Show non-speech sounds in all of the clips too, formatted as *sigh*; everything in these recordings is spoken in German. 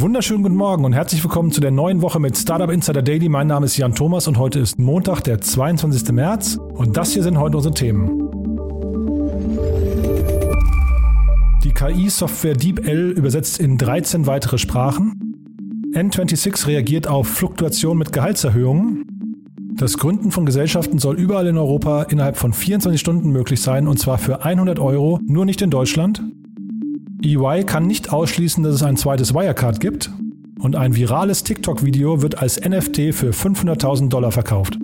wunderschönen guten Morgen und herzlich willkommen zu der neuen Woche mit Startup Insider Daily. Mein Name ist Jan Thomas und heute ist Montag, der 22. März und das hier sind heute unsere Themen. Die KI-Software DeepL übersetzt in 13 weitere Sprachen. N26 reagiert auf Fluktuation mit Gehaltserhöhungen. Das Gründen von Gesellschaften soll überall in Europa innerhalb von 24 Stunden möglich sein und zwar für 100 Euro, nur nicht in Deutschland. EY kann nicht ausschließen, dass es ein zweites Wirecard gibt. Und ein virales TikTok-Video wird als NFT für 500.000 Dollar verkauft.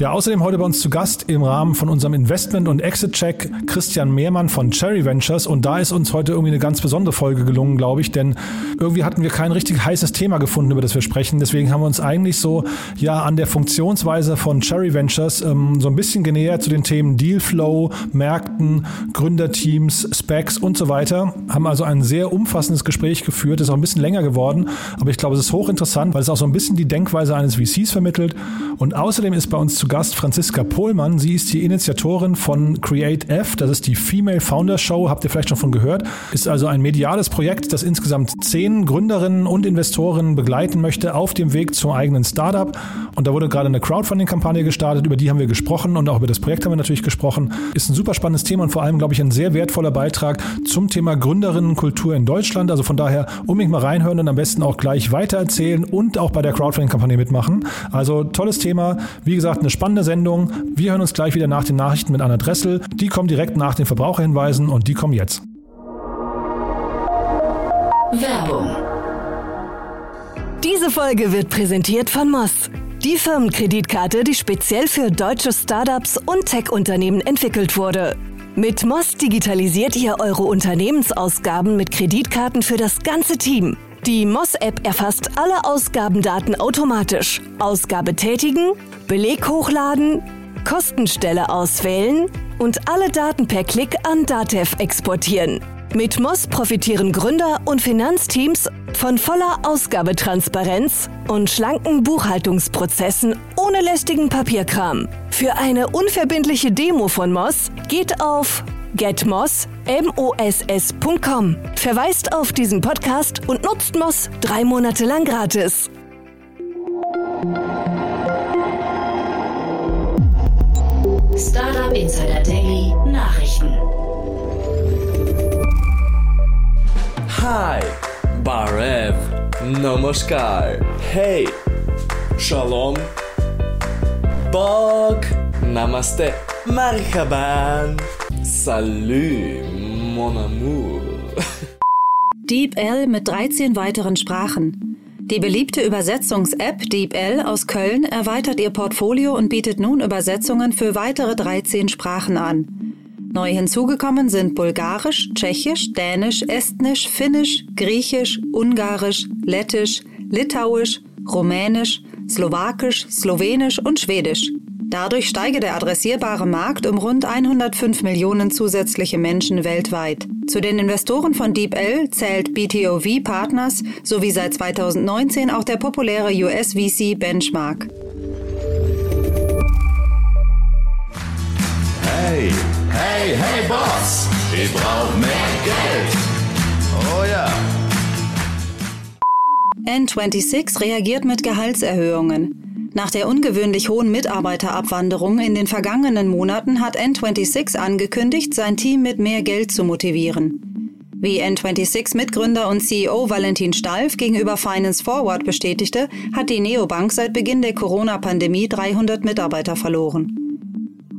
Ja, außerdem heute bei uns zu Gast im Rahmen von unserem Investment- und Exit-Check Christian Mehrmann von Cherry Ventures. Und da ist uns heute irgendwie eine ganz besondere Folge gelungen, glaube ich, denn irgendwie hatten wir kein richtig heißes Thema gefunden, über das wir sprechen. Deswegen haben wir uns eigentlich so ja an der Funktionsweise von Cherry Ventures ähm, so ein bisschen genähert zu den Themen Dealflow, Märkten, Gründerteams, Specs und so weiter. Haben also ein sehr umfassendes Gespräch geführt, ist auch ein bisschen länger geworden, aber ich glaube, es ist hochinteressant, weil es auch so ein bisschen die Denkweise eines VCs vermittelt. Und außerdem ist bei uns zu Gast Franziska Pohlmann. Sie ist die Initiatorin von Create F. Das ist die Female Founder Show. Habt ihr vielleicht schon von gehört? Ist also ein mediales Projekt, das insgesamt zehn Gründerinnen und Investoren begleiten möchte auf dem Weg zum eigenen Startup. Und da wurde gerade eine Crowdfunding-Kampagne gestartet. Über die haben wir gesprochen und auch über das Projekt haben wir natürlich gesprochen. Ist ein super spannendes Thema und vor allem, glaube ich, ein sehr wertvoller Beitrag zum Thema Gründerinnenkultur in Deutschland. Also von daher unbedingt mal reinhören und am besten auch gleich weitererzählen und auch bei der Crowdfunding-Kampagne mitmachen. Also tolles Thema. Wie gesagt, eine spannende Sendung. Wir hören uns gleich wieder nach den Nachrichten mit Anna Dressel. Die kommen direkt nach den Verbraucherhinweisen und die kommen jetzt. Werbung. Diese Folge wird präsentiert von Moss. Die Firmenkreditkarte, die speziell für deutsche Startups und Tech-Unternehmen entwickelt wurde. Mit Moss digitalisiert ihr eure Unternehmensausgaben mit Kreditkarten für das ganze Team. Die Moss-App erfasst alle Ausgabendaten automatisch. Ausgabe tätigen, Beleg hochladen, Kostenstelle auswählen und alle Daten per Klick an Datev exportieren. Mit Moss profitieren Gründer und Finanzteams von voller Ausgabetransparenz und schlanken Buchhaltungsprozessen ohne lästigen Papierkram. Für eine unverbindliche Demo von Moss geht auf getmoss.com. Verweist auf diesen Podcast und nutzt Moss drei Monate lang gratis. Startup Insider Daily Nachrichten. Hi, Barev, Namaskar, Hey, Shalom, Bog, Namaste, Marhaban. Salut, mon amour. DeepL mit 13 weiteren Sprachen. Die beliebte Übersetzungs-App DeepL aus Köln erweitert ihr Portfolio und bietet nun Übersetzungen für weitere 13 Sprachen an. Neu hinzugekommen sind Bulgarisch, Tschechisch, Dänisch, Estnisch, Finnisch, Griechisch, Ungarisch, Lettisch, Litauisch, Rumänisch, Slowakisch, Slowenisch und Schwedisch. Dadurch steige der adressierbare Markt um rund 105 Millionen zusätzliche Menschen weltweit. Zu den Investoren von DeepL zählt BTOV Partners sowie seit 2019 auch der populäre US-VC Benchmark. Hey, hey, hey Boss, ich brauch mehr Geld. Oh ja. N26 reagiert mit Gehaltserhöhungen. Nach der ungewöhnlich hohen Mitarbeiterabwanderung in den vergangenen Monaten hat N26 angekündigt, sein Team mit mehr Geld zu motivieren. Wie N26-Mitgründer und CEO Valentin Stalf gegenüber Finance Forward bestätigte, hat die Neobank seit Beginn der Corona-Pandemie 300 Mitarbeiter verloren.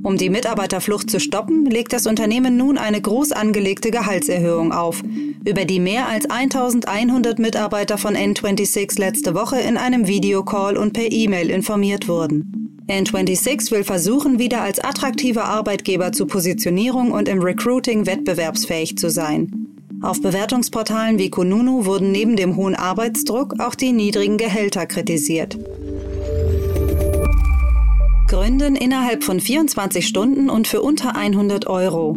Um die Mitarbeiterflucht zu stoppen, legt das Unternehmen nun eine groß angelegte Gehaltserhöhung auf, über die mehr als 1100 Mitarbeiter von N26 letzte Woche in einem Videocall und per E-Mail informiert wurden. N26 will versuchen, wieder als attraktiver Arbeitgeber zu Positionierung und im Recruiting wettbewerbsfähig zu sein. Auf Bewertungsportalen wie Kununu wurden neben dem hohen Arbeitsdruck auch die niedrigen Gehälter kritisiert. Gründen innerhalb von 24 Stunden und für unter 100 Euro.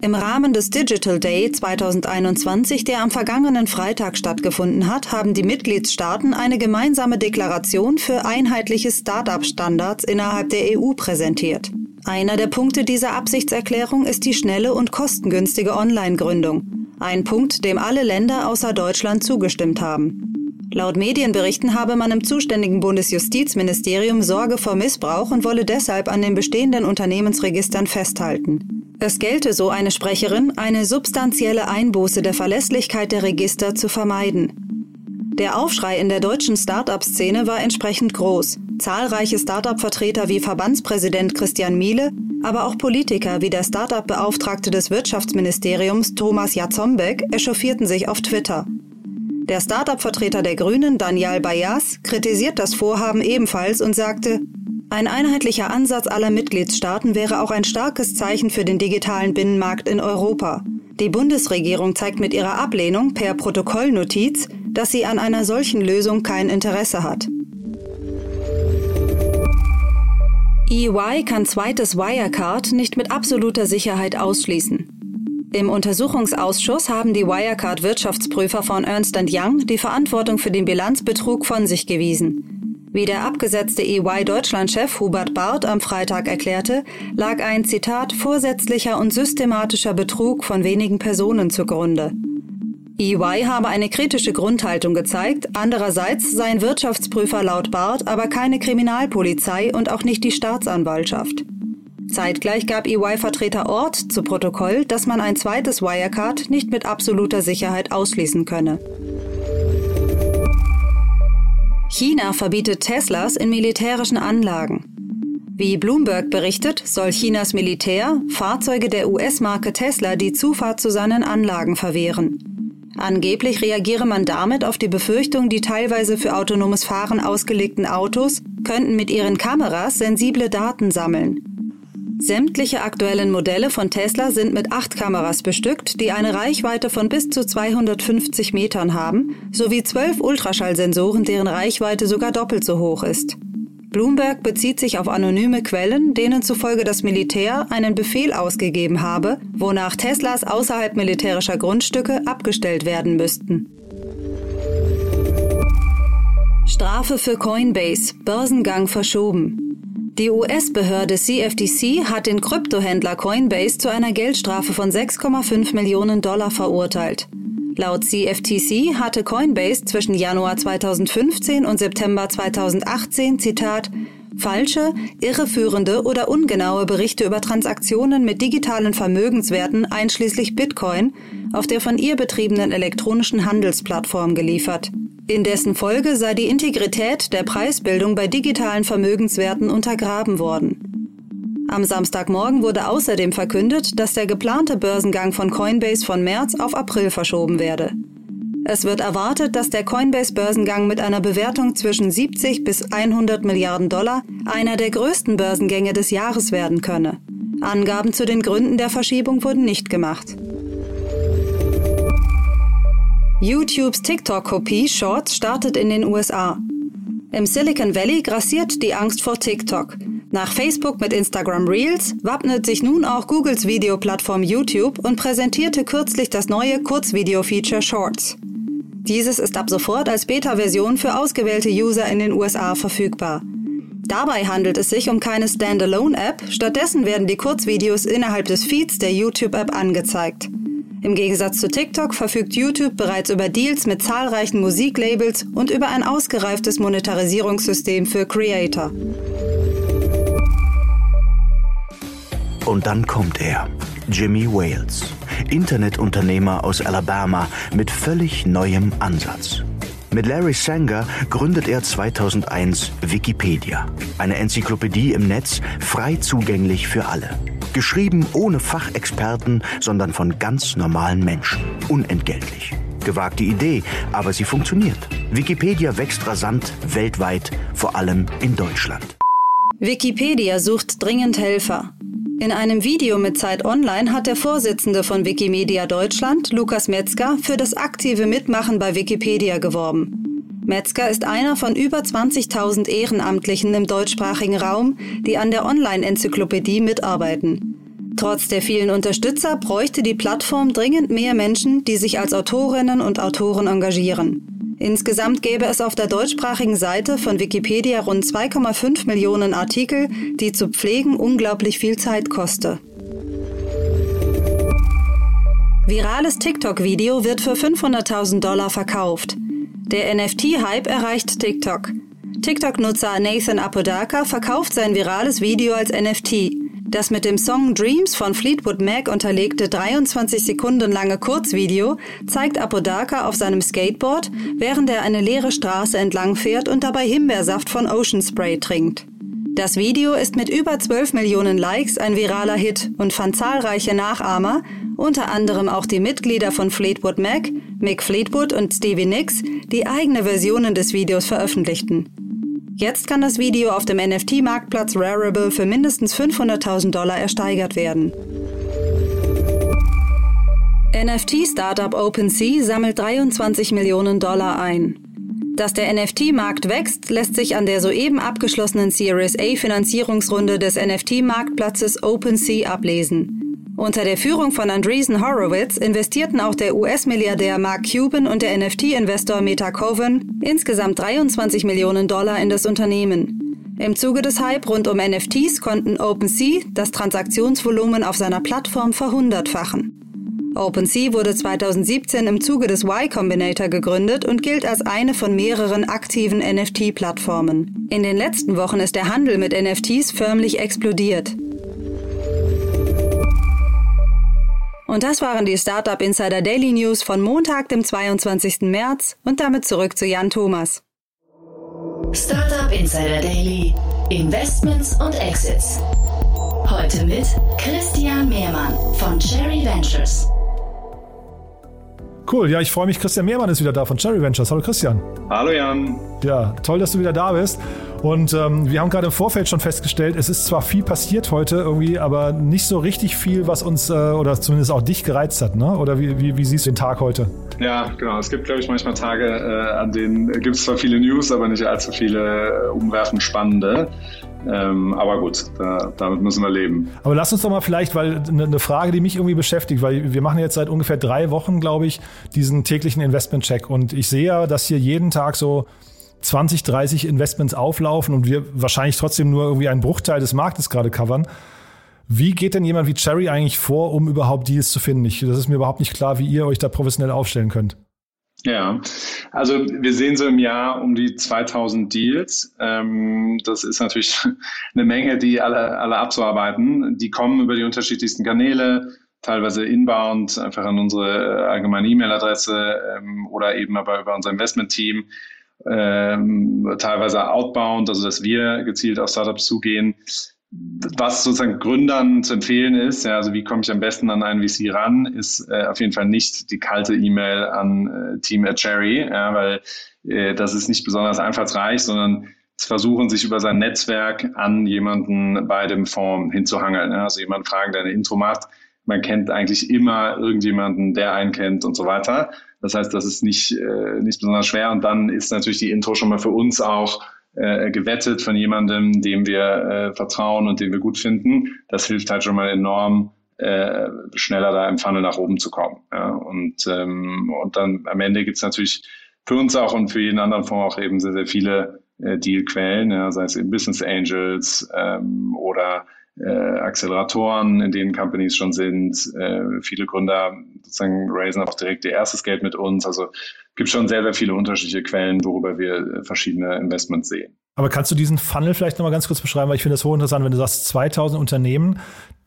Im Rahmen des Digital Day 2021, der am vergangenen Freitag stattgefunden hat, haben die Mitgliedstaaten eine gemeinsame Deklaration für einheitliche Start-up-Standards innerhalb der EU präsentiert. Einer der Punkte dieser Absichtserklärung ist die schnelle und kostengünstige Online-Gründung. Ein Punkt, dem alle Länder außer Deutschland zugestimmt haben. Laut Medienberichten habe man im zuständigen Bundesjustizministerium Sorge vor Missbrauch und wolle deshalb an den bestehenden Unternehmensregistern festhalten. Es gelte, so eine Sprecherin, eine substanzielle Einbuße der Verlässlichkeit der Register zu vermeiden. Der Aufschrei in der deutschen Start-up-Szene war entsprechend groß. Zahlreiche Start-up-Vertreter wie Verbandspräsident Christian Miele, aber auch Politiker wie der Start-up-Beauftragte des Wirtschaftsministeriums Thomas Jatzombeck echauffierten sich auf Twitter. Der Start-up-Vertreter der Grünen, Daniel Bayas, kritisiert das Vorhaben ebenfalls und sagte, ein einheitlicher Ansatz aller Mitgliedstaaten wäre auch ein starkes Zeichen für den digitalen Binnenmarkt in Europa. Die Bundesregierung zeigt mit ihrer Ablehnung per Protokollnotiz, dass sie an einer solchen Lösung kein Interesse hat. EY kann zweites Wirecard nicht mit absoluter Sicherheit ausschließen. Im Untersuchungsausschuss haben die Wirecard-Wirtschaftsprüfer von Ernst Young die Verantwortung für den Bilanzbetrug von sich gewiesen. Wie der abgesetzte EY-Deutschland-Chef Hubert Barth am Freitag erklärte, lag ein Zitat vorsätzlicher und systematischer Betrug von wenigen Personen zugrunde. EY habe eine kritische Grundhaltung gezeigt, andererseits seien Wirtschaftsprüfer laut Barth aber keine Kriminalpolizei und auch nicht die Staatsanwaltschaft. Zeitgleich gab EY-Vertreter Ort zu Protokoll, dass man ein zweites Wirecard nicht mit absoluter Sicherheit ausschließen könne. China verbietet Teslas in militärischen Anlagen. Wie Bloomberg berichtet, soll Chinas Militär Fahrzeuge der US-Marke Tesla die Zufahrt zu seinen Anlagen verwehren. Angeblich reagiere man damit auf die Befürchtung, die teilweise für autonomes Fahren ausgelegten Autos könnten mit ihren Kameras sensible Daten sammeln. Sämtliche aktuellen Modelle von Tesla sind mit acht Kameras bestückt, die eine Reichweite von bis zu 250 Metern haben, sowie zwölf Ultraschallsensoren, deren Reichweite sogar doppelt so hoch ist. Bloomberg bezieht sich auf anonyme Quellen, denen zufolge das Militär einen Befehl ausgegeben habe, wonach Teslas außerhalb militärischer Grundstücke abgestellt werden müssten. Strafe für Coinbase, Börsengang verschoben. Die US-Behörde CFTC hat den Kryptohändler Coinbase zu einer Geldstrafe von 6,5 Millionen Dollar verurteilt. Laut CFTC hatte Coinbase zwischen Januar 2015 und September 2018, Zitat, falsche, irreführende oder ungenaue Berichte über Transaktionen mit digitalen Vermögenswerten einschließlich Bitcoin auf der von ihr betriebenen elektronischen Handelsplattform geliefert. In dessen Folge sei die Integrität der Preisbildung bei digitalen Vermögenswerten untergraben worden. Am Samstagmorgen wurde außerdem verkündet, dass der geplante Börsengang von Coinbase von März auf April verschoben werde. Es wird erwartet, dass der Coinbase-Börsengang mit einer Bewertung zwischen 70 bis 100 Milliarden Dollar einer der größten Börsengänge des Jahres werden könne. Angaben zu den Gründen der Verschiebung wurden nicht gemacht. YouTubes TikTok-Kopie Shorts startet in den USA. Im Silicon Valley grassiert die Angst vor TikTok. Nach Facebook mit Instagram Reels wappnet sich nun auch Googles Videoplattform YouTube und präsentierte kürzlich das neue Kurzvideo-Feature Shorts. Dieses ist ab sofort als Beta-Version für ausgewählte User in den USA verfügbar. Dabei handelt es sich um keine Standalone-App, stattdessen werden die Kurzvideos innerhalb des Feeds der YouTube-App angezeigt. Im Gegensatz zu TikTok verfügt YouTube bereits über Deals mit zahlreichen Musiklabels und über ein ausgereiftes Monetarisierungssystem für Creator. Und dann kommt er, Jimmy Wales, Internetunternehmer aus Alabama mit völlig neuem Ansatz. Mit Larry Sanger gründet er 2001 Wikipedia, eine Enzyklopädie im Netz, frei zugänglich für alle. Geschrieben ohne Fachexperten, sondern von ganz normalen Menschen, unentgeltlich. Gewagte Idee, aber sie funktioniert. Wikipedia wächst rasant weltweit, vor allem in Deutschland. Wikipedia sucht dringend Helfer. In einem Video mit Zeit Online hat der Vorsitzende von Wikimedia Deutschland, Lukas Metzger, für das aktive Mitmachen bei Wikipedia geworben. Metzger ist einer von über 20.000 Ehrenamtlichen im deutschsprachigen Raum, die an der Online-Enzyklopädie mitarbeiten. Trotz der vielen Unterstützer bräuchte die Plattform dringend mehr Menschen, die sich als Autorinnen und Autoren engagieren. Insgesamt gäbe es auf der deutschsprachigen Seite von Wikipedia rund 2,5 Millionen Artikel, die zu pflegen unglaublich viel Zeit koste. Virales TikTok-Video wird für 500.000 Dollar verkauft. Der NFT-Hype erreicht TikTok. TikTok-Nutzer Nathan Apodaca verkauft sein virales Video als NFT. Das mit dem Song Dreams von Fleetwood Mac unterlegte 23 Sekunden lange Kurzvideo zeigt Apodaca auf seinem Skateboard, während er eine leere Straße entlang fährt und dabei Himbeersaft von Ocean Spray trinkt. Das Video ist mit über 12 Millionen Likes ein viraler Hit und fand zahlreiche Nachahmer, unter anderem auch die Mitglieder von Fleetwood Mac, Mick Fleetwood und Stevie Nicks, die eigene Versionen des Videos veröffentlichten. Jetzt kann das Video auf dem NFT-Marktplatz Rarible für mindestens 500.000 Dollar ersteigert werden. NFT-Startup OpenSea sammelt 23 Millionen Dollar ein. Dass der NFT-Markt wächst, lässt sich an der soeben abgeschlossenen Series A Finanzierungsrunde des NFT-Marktplatzes OpenSea ablesen. Unter der Führung von Andreessen Horowitz investierten auch der US-Milliardär Mark Cuban und der NFT-Investor Meta Coven insgesamt 23 Millionen Dollar in das Unternehmen. Im Zuge des Hype rund um NFTs konnten OpenSea das Transaktionsvolumen auf seiner Plattform verhundertfachen. OpenSea wurde 2017 im Zuge des Y Combinator gegründet und gilt als eine von mehreren aktiven NFT-Plattformen. In den letzten Wochen ist der Handel mit NFTs förmlich explodiert. Und das waren die Startup Insider Daily News von Montag, dem 22. März und damit zurück zu Jan Thomas. Startup Insider Daily. Investments und Exits. Heute mit Christian Mehrmann von Cherry Ventures. Cool, ja, ich freue mich. Christian Mehrmann ist wieder da von Cherry Ventures. Hallo Christian. Hallo Jan. Ja, toll, dass du wieder da bist. Und ähm, wir haben gerade im Vorfeld schon festgestellt, es ist zwar viel passiert heute irgendwie, aber nicht so richtig viel, was uns äh, oder zumindest auch dich gereizt hat, ne? Oder wie, wie, wie siehst du den Tag heute? Ja, genau. Es gibt, glaube ich, manchmal Tage, äh, an denen gibt es zwar viele News, aber nicht allzu viele äh, umwerfend spannende. Ähm, aber gut, da, damit müssen wir leben. Aber lass uns doch mal vielleicht, weil eine ne Frage, die mich irgendwie beschäftigt, weil wir machen jetzt seit ungefähr drei Wochen, glaube ich, diesen täglichen Investment-Check. Und ich sehe ja, dass hier jeden Tag so 20, 30 Investments auflaufen und wir wahrscheinlich trotzdem nur irgendwie einen Bruchteil des Marktes gerade covern. Wie geht denn jemand wie Cherry eigentlich vor, um überhaupt Deals zu finden? Ich, das ist mir überhaupt nicht klar, wie ihr euch da professionell aufstellen könnt. Ja, also wir sehen so im Jahr um die 2000 Deals. Ähm, das ist natürlich *laughs* eine Menge, die alle, alle abzuarbeiten. Die kommen über die unterschiedlichsten Kanäle, teilweise inbound, einfach an unsere allgemeine E-Mail-Adresse ähm, oder eben aber über unser Investment-Team. Ähm, teilweise outbound, also dass wir gezielt auf Startups zugehen was sozusagen Gründern zu empfehlen ist, ja, also wie komme ich am besten an einen VC ran, ist äh, auf jeden Fall nicht die kalte E-Mail an äh, Team at Cherry, ja, weil äh, das ist nicht besonders einfallsreich, sondern versuchen, sich über sein Netzwerk an jemanden bei dem Fonds hinzuhangeln. Ja, also jemand fragen, der eine Intro macht. Man kennt eigentlich immer irgendjemanden, der einen kennt und so weiter. Das heißt, das ist nicht, äh, nicht besonders schwer. Und dann ist natürlich die Intro schon mal für uns auch äh, gewettet von jemandem, dem wir äh, vertrauen und den wir gut finden. Das hilft halt schon mal enorm, äh, schneller da im Funnel nach oben zu kommen. Ja? Und, ähm, und dann am Ende gibt's natürlich für uns auch und für jeden anderen Fonds auch eben sehr, sehr viele äh, Dealquellen, ja, sei es eben Business Angels ähm, oder äh, Acceleratoren, in denen Companies schon sind. Äh, viele Gründer sozusagen raisen auch direkt ihr erstes Geld mit uns. Also gibt schon sehr, sehr viele unterschiedliche Quellen, worüber wir äh, verschiedene Investments sehen. Aber kannst du diesen Funnel vielleicht nochmal ganz kurz beschreiben, weil ich finde das hochinteressant, wenn du sagst 2000 Unternehmen,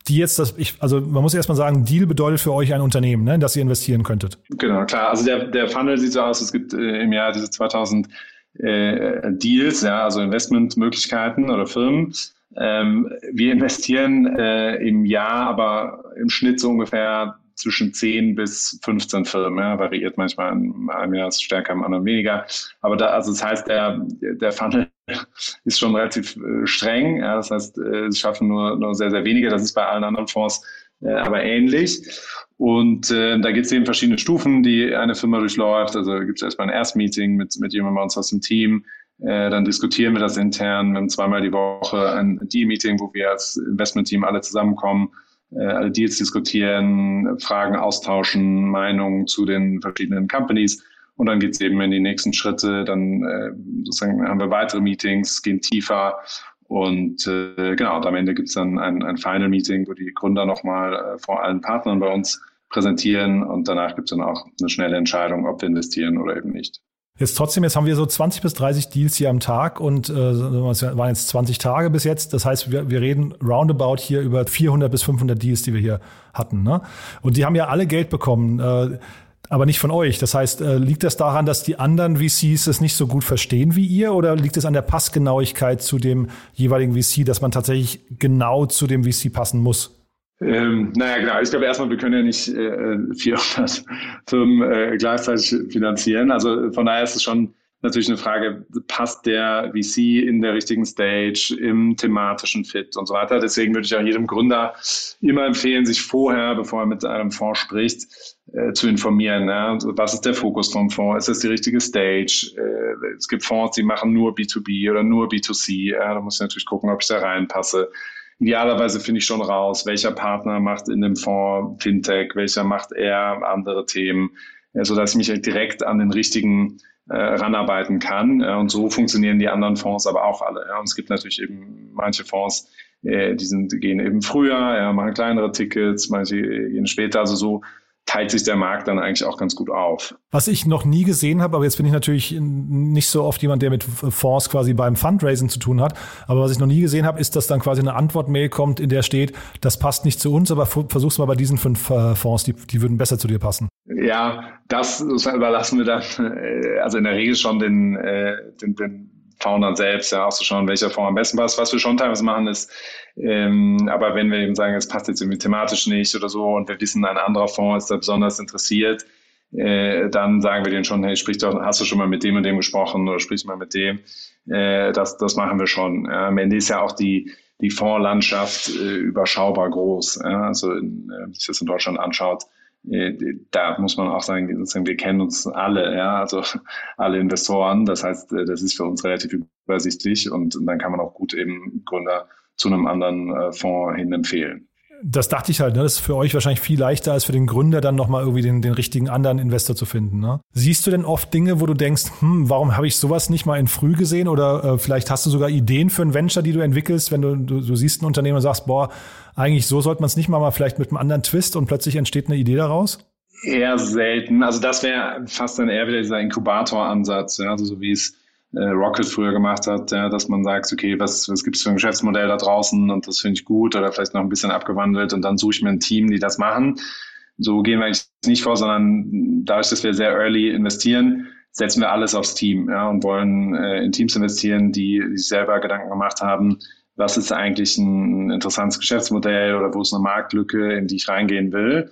die jetzt das, ich, also man muss erstmal sagen, Deal bedeutet für euch ein Unternehmen, ne, in das ihr investieren könntet. Genau, klar. Also der, der Funnel sieht so aus, es gibt äh, im Jahr diese 2000 äh, Deals, ja, also Investmentmöglichkeiten oder Firmen. Ähm, wir investieren äh, im Jahr aber im Schnitt so ungefähr zwischen 10 bis 15 Firmen. Ja, variiert manchmal in einem Jahr stärker, im anderen weniger. Aber da, also das heißt, der, der Funnel *laughs* ist schon relativ äh, streng. Ja, das heißt, äh, es schaffen nur, nur sehr, sehr wenige. Das ist bei allen anderen Fonds äh, aber ähnlich. Und äh, da gibt es eben verschiedene Stufen, die eine Firma durchläuft. Also gibt es erstmal ein Erstmeeting mit, mit jemandem bei uns aus dem Team. Äh, dann diskutieren wir das intern. Wir haben zweimal die Woche ein Deal-Meeting, wo wir als Investment-Team alle zusammenkommen äh, alle Deals diskutieren, Fragen austauschen, Meinungen zu den verschiedenen Companies. Und dann geht es eben in die nächsten Schritte. Dann äh, sozusagen haben wir weitere Meetings, gehen tiefer. Und äh, genau, und am Ende gibt es dann ein, ein Final Meeting, wo die Gründer nochmal äh, vor allen Partnern bei uns präsentieren und danach gibt es dann auch eine schnelle Entscheidung, ob wir investieren oder eben nicht. Jetzt trotzdem, jetzt haben wir so 20 bis 30 Deals hier am Tag und äh, waren jetzt 20 Tage bis jetzt. Das heißt, wir, wir reden roundabout hier über 400 bis 500 Deals, die wir hier hatten. Ne? Und die haben ja alle Geld bekommen. Äh, aber nicht von euch. Das heißt, äh, liegt das daran, dass die anderen VCs es nicht so gut verstehen wie ihr oder liegt es an der Passgenauigkeit zu dem jeweiligen VC, dass man tatsächlich genau zu dem VC passen muss? Ähm, naja, genau. Ich glaube erstmal, wir können ja nicht äh, 400 *laughs* Firmen äh, gleichzeitig finanzieren. Also von daher ist es schon natürlich eine Frage, passt der VC in der richtigen Stage, im thematischen Fit und so weiter. Deswegen würde ich auch jedem Gründer immer empfehlen, sich vorher, bevor er mit einem Fonds spricht, äh, zu informieren. Ja? Was ist der Fokus vom Fonds? Ist das die richtige Stage? Äh, es gibt Fonds, die machen nur B2B oder nur B2C. Ja? Da muss ich natürlich gucken, ob ich da reinpasse. Idealerweise finde ich schon raus, welcher Partner macht in dem Fonds Fintech, welcher macht eher andere Themen, sodass ich mich direkt an den richtigen äh, ranarbeiten kann. Äh, und so funktionieren die anderen Fonds aber auch alle. Ja. Und es gibt natürlich eben manche Fonds, äh, die, sind, die gehen eben früher, ja, machen kleinere Tickets, manche gehen später. Also so teilt sich der Markt dann eigentlich auch ganz gut auf. Was ich noch nie gesehen habe, aber jetzt bin ich natürlich nicht so oft jemand, der mit Fonds quasi beim Fundraising zu tun hat, aber was ich noch nie gesehen habe, ist, dass dann quasi eine Antwort-Mail kommt, in der steht, das passt nicht zu uns, aber versuch's mal bei diesen fünf äh, Fonds, die, die würden besser zu dir passen. Ja, das überlassen wir dann, äh, also in der Regel schon den, äh, den, den Foundern selbst, ja, auszuschauen, welcher Fonds am besten passt. Was wir schon teilweise machen, ist, ähm, aber wenn wir eben sagen, es passt jetzt irgendwie thematisch nicht oder so und wir wissen, ein anderer Fonds ist da besonders interessiert, äh, dann sagen wir denen schon, hey, sprich doch, hast du schon mal mit dem und dem gesprochen oder sprich mal mit dem. Äh, das, das machen wir schon. Ja, am Ende ist ja auch die, die Fondslandschaft äh, überschaubar groß. Also in, äh, wenn sich das in Deutschland anschaut, äh, da muss man auch sagen, wir kennen uns alle, ja, also *laughs* alle Investoren. Das heißt, äh, das ist für uns relativ übersichtlich und dann kann man auch gut eben Gründer zu einem anderen äh, Fonds hin empfehlen. Das dachte ich halt, ne? das ist für euch wahrscheinlich viel leichter als für den Gründer dann nochmal irgendwie den, den richtigen anderen Investor zu finden. Ne? Siehst du denn oft Dinge, wo du denkst, hm, warum habe ich sowas nicht mal in früh gesehen? Oder äh, vielleicht hast du sogar Ideen für ein Venture, die du entwickelst, wenn du, du, du siehst ein Unternehmen und sagst, boah, eigentlich so sollte man es nicht mal, mal vielleicht mit einem anderen Twist und plötzlich entsteht eine Idee daraus? Eher selten. Also das wäre fast dann eher wieder dieser Inkubator-Ansatz, ja? also so wie es äh, Rocket früher gemacht hat, ja, dass man sagt, okay, was, was gibt es für ein Geschäftsmodell da draußen und das finde ich gut oder vielleicht noch ein bisschen abgewandelt und dann suche ich mir ein Team, die das machen. So gehen wir eigentlich nicht vor, sondern dadurch, dass wir sehr early investieren, setzen wir alles aufs Team ja, und wollen äh, in Teams investieren, die, die sich selber Gedanken gemacht haben, was ist eigentlich ein interessantes Geschäftsmodell oder wo ist eine Marktlücke, in die ich reingehen will.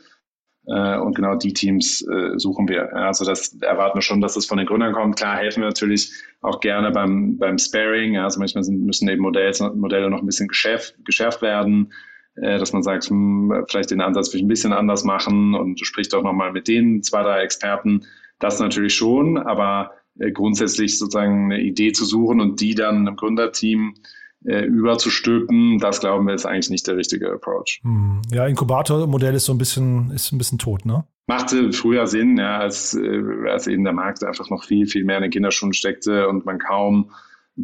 Äh, und genau die Teams äh, suchen wir. Also das erwarten wir schon, dass es von den Gründern kommt. Klar helfen wir natürlich auch gerne beim, beim Sparing. Also manchmal müssen eben Modelle, Modelle noch ein bisschen geschärft, geschärft werden, äh, dass man sagt, hm, vielleicht den Ansatz will ich ein bisschen anders machen und spricht doch nochmal mit den zwei, drei Experten. Das natürlich schon, aber grundsätzlich sozusagen eine Idee zu suchen und die dann im Gründerteam äh, überzustülpen, das glauben wir ist eigentlich nicht der richtige Approach. Hm. Ja, Inkubatormodell ist so ein bisschen, ist ein bisschen tot, ne? Machte früher Sinn, ja, als, äh, als eben der Markt einfach noch viel, viel mehr in den Kinderschuhen steckte und man kaum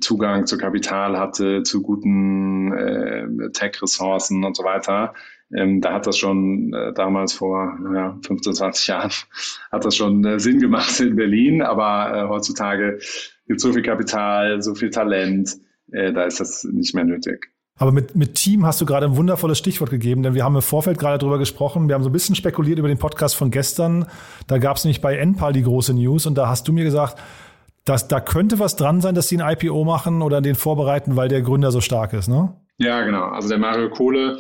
Zugang zu Kapital hatte, zu guten äh, Tech-Ressourcen und so weiter. Ähm, da hat das schon äh, damals vor ja, 15, 20 Jahren *laughs* hat das schon äh, Sinn gemacht in Berlin, aber äh, heutzutage gibt es so viel Kapital, so viel Talent, äh, da ist das nicht mehr nötig. Aber mit, mit Team hast du gerade ein wundervolles Stichwort gegeben, denn wir haben im Vorfeld gerade drüber gesprochen. Wir haben so ein bisschen spekuliert über den Podcast von gestern. Da gab es nämlich bei Enpal die große News und da hast du mir gesagt, dass da könnte was dran sein, dass sie ein IPO machen oder den vorbereiten, weil der Gründer so stark ist, ne? Ja, genau. Also der Mario Kohle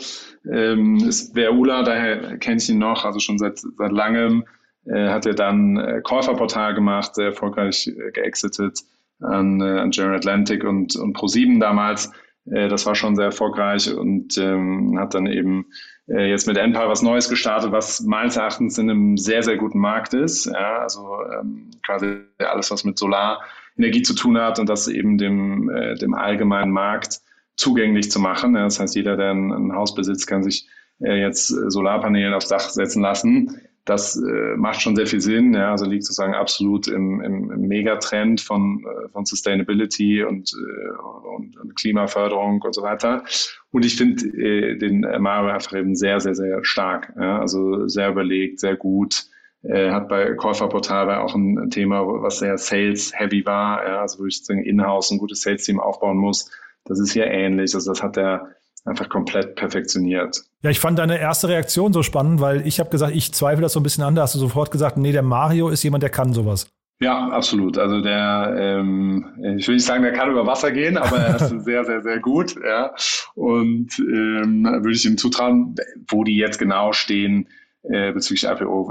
ähm, ist Verula, daher kenne ich ihn noch, also schon seit, seit langem. Äh, hat er dann äh, Käuferportal gemacht, sehr erfolgreich äh, geexitet an, äh, an General Atlantic und, und Pro7 damals. Äh, das war schon sehr erfolgreich und ähm, hat dann eben äh, jetzt mit Enpal was Neues gestartet, was meines Erachtens in einem sehr, sehr guten Markt ist. Ja, also ähm, quasi alles, was mit Solarenergie zu tun hat und das eben dem, äh, dem allgemeinen Markt zugänglich zu machen. Ja, das heißt, jeder, der ein, ein Haus besitzt, kann sich äh, jetzt Solarpaneele aufs Dach setzen lassen. Das äh, macht schon sehr viel Sinn. Ja, also liegt sozusagen absolut im, im, im Megatrend von, äh, von Sustainability und, äh, und, und, Klimaförderung und so weiter. Und ich finde äh, den Mario einfach eben sehr, sehr, sehr stark. Ja? Also sehr überlegt, sehr gut. Er hat bei Käuferportal auch ein Thema, was sehr sales-heavy war, ja? also wo ich sozusagen in-house ein gutes Sales-Team aufbauen muss. Das ist hier ähnlich. Also das hat er einfach komplett perfektioniert. Ja, ich fand deine erste Reaktion so spannend, weil ich habe gesagt, ich zweifle das so ein bisschen an. Da hast du sofort gesagt, nee, der Mario ist jemand, der kann sowas. Ja, absolut. Also der, ähm, ich will nicht sagen, der kann über Wasser gehen, aber er ist *laughs* sehr, sehr, sehr gut. Ja. Und ähm, würde ich ihm zutrauen, wo die jetzt genau stehen äh, bezüglich IPO,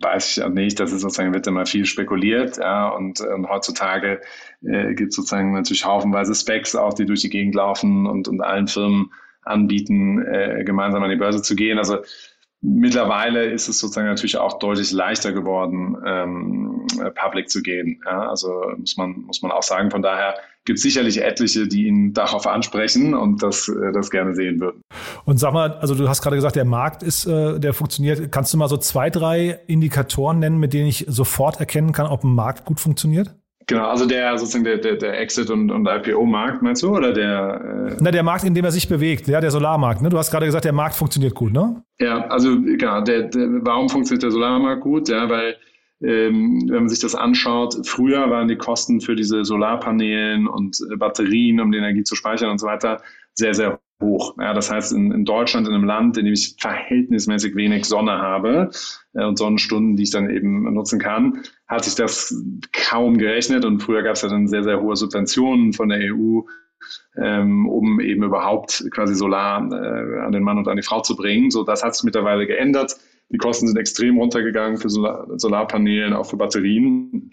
weiß ich auch nicht. Das ist sozusagen, wird immer viel spekuliert. Ja. Und, und heutzutage äh, gibt es sozusagen natürlich haufenweise Specs auch, die durch die Gegend laufen und, und allen Firmen anbieten, äh, gemeinsam an die Börse zu gehen. Also Mittlerweile ist es sozusagen natürlich auch deutlich leichter geworden, ähm, public zu gehen. Ja, also muss man, muss man auch sagen. Von daher gibt es sicherlich etliche, die ihn darauf ansprechen und das, äh, das gerne sehen würden. Und sag mal, also du hast gerade gesagt, der Markt ist, äh, der funktioniert. Kannst du mal so zwei, drei Indikatoren nennen, mit denen ich sofort erkennen kann, ob ein Markt gut funktioniert? Genau, also der sozusagen der, der, der Exit- und, und IPO-Markt, meinst du? Oder der äh Na, der Markt, in dem er sich bewegt, ja, der Solarmarkt. Ne? Du hast gerade gesagt, der Markt funktioniert gut, ne? Ja, also genau, der, der, warum funktioniert der Solarmarkt gut? Ja, weil ähm, wenn man sich das anschaut, früher waren die Kosten für diese Solarpanelen und äh, Batterien, um die Energie zu speichern und so weiter, sehr, sehr hoch. Ja, das heißt, in, in Deutschland, in einem Land, in dem ich verhältnismäßig wenig Sonne habe äh, und Sonnenstunden, die ich dann eben nutzen kann, hat sich das kaum gerechnet. Und früher gab es ja dann sehr, sehr hohe Subventionen von der EU, ähm, um eben überhaupt quasi Solar äh, an den Mann und an die Frau zu bringen. So, das hat sich mittlerweile geändert. Die Kosten sind extrem runtergegangen für Solar Solarpanelen, auch für Batterien,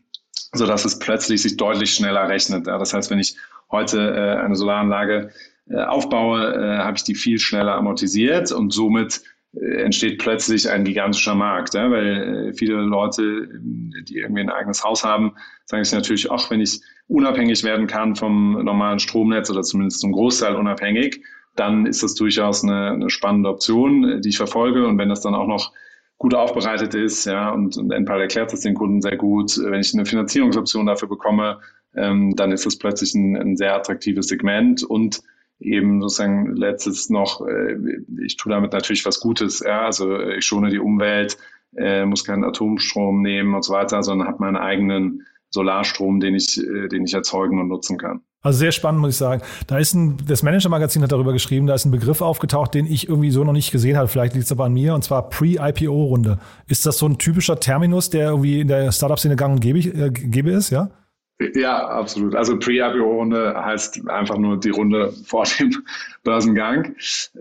sodass es plötzlich sich deutlich schneller rechnet. Ja, das heißt, wenn ich heute äh, eine Solaranlage äh, aufbaue, äh, habe ich die viel schneller amortisiert und somit äh, entsteht plötzlich ein gigantischer Markt, ja, weil viele Leute, die irgendwie ein eigenes Haus haben, sagen sich natürlich, auch wenn ich unabhängig werden kann vom normalen Stromnetz oder zumindest zum Großteil unabhängig, dann ist das durchaus eine, eine spannende Option, die ich verfolge. Und wenn das dann auch noch gut aufbereitet ist, ja, und, und Enpal erklärt es den Kunden sehr gut, wenn ich eine Finanzierungsoption dafür bekomme, ähm, dann ist das plötzlich ein, ein sehr attraktives Segment und eben sozusagen letztes noch, äh, ich tue damit natürlich was Gutes, ja, also ich schone die Umwelt, äh, muss keinen Atomstrom nehmen und so weiter, sondern habe meinen eigenen Solarstrom, den ich, äh, den ich erzeugen und nutzen kann. Also sehr spannend, muss ich sagen. Da ist ein, das Manager-Magazin hat darüber geschrieben, da ist ein Begriff aufgetaucht, den ich irgendwie so noch nicht gesehen habe. Vielleicht liegt es aber an mir, und zwar Pre-IPO-Runde. Ist das so ein typischer Terminus, der irgendwie in der Startup-Szene gang und gäbe, äh, gäbe ist, ja? Ja, absolut. Also Pre-IPO-Runde heißt einfach nur die Runde vor dem *laughs* Börsengang.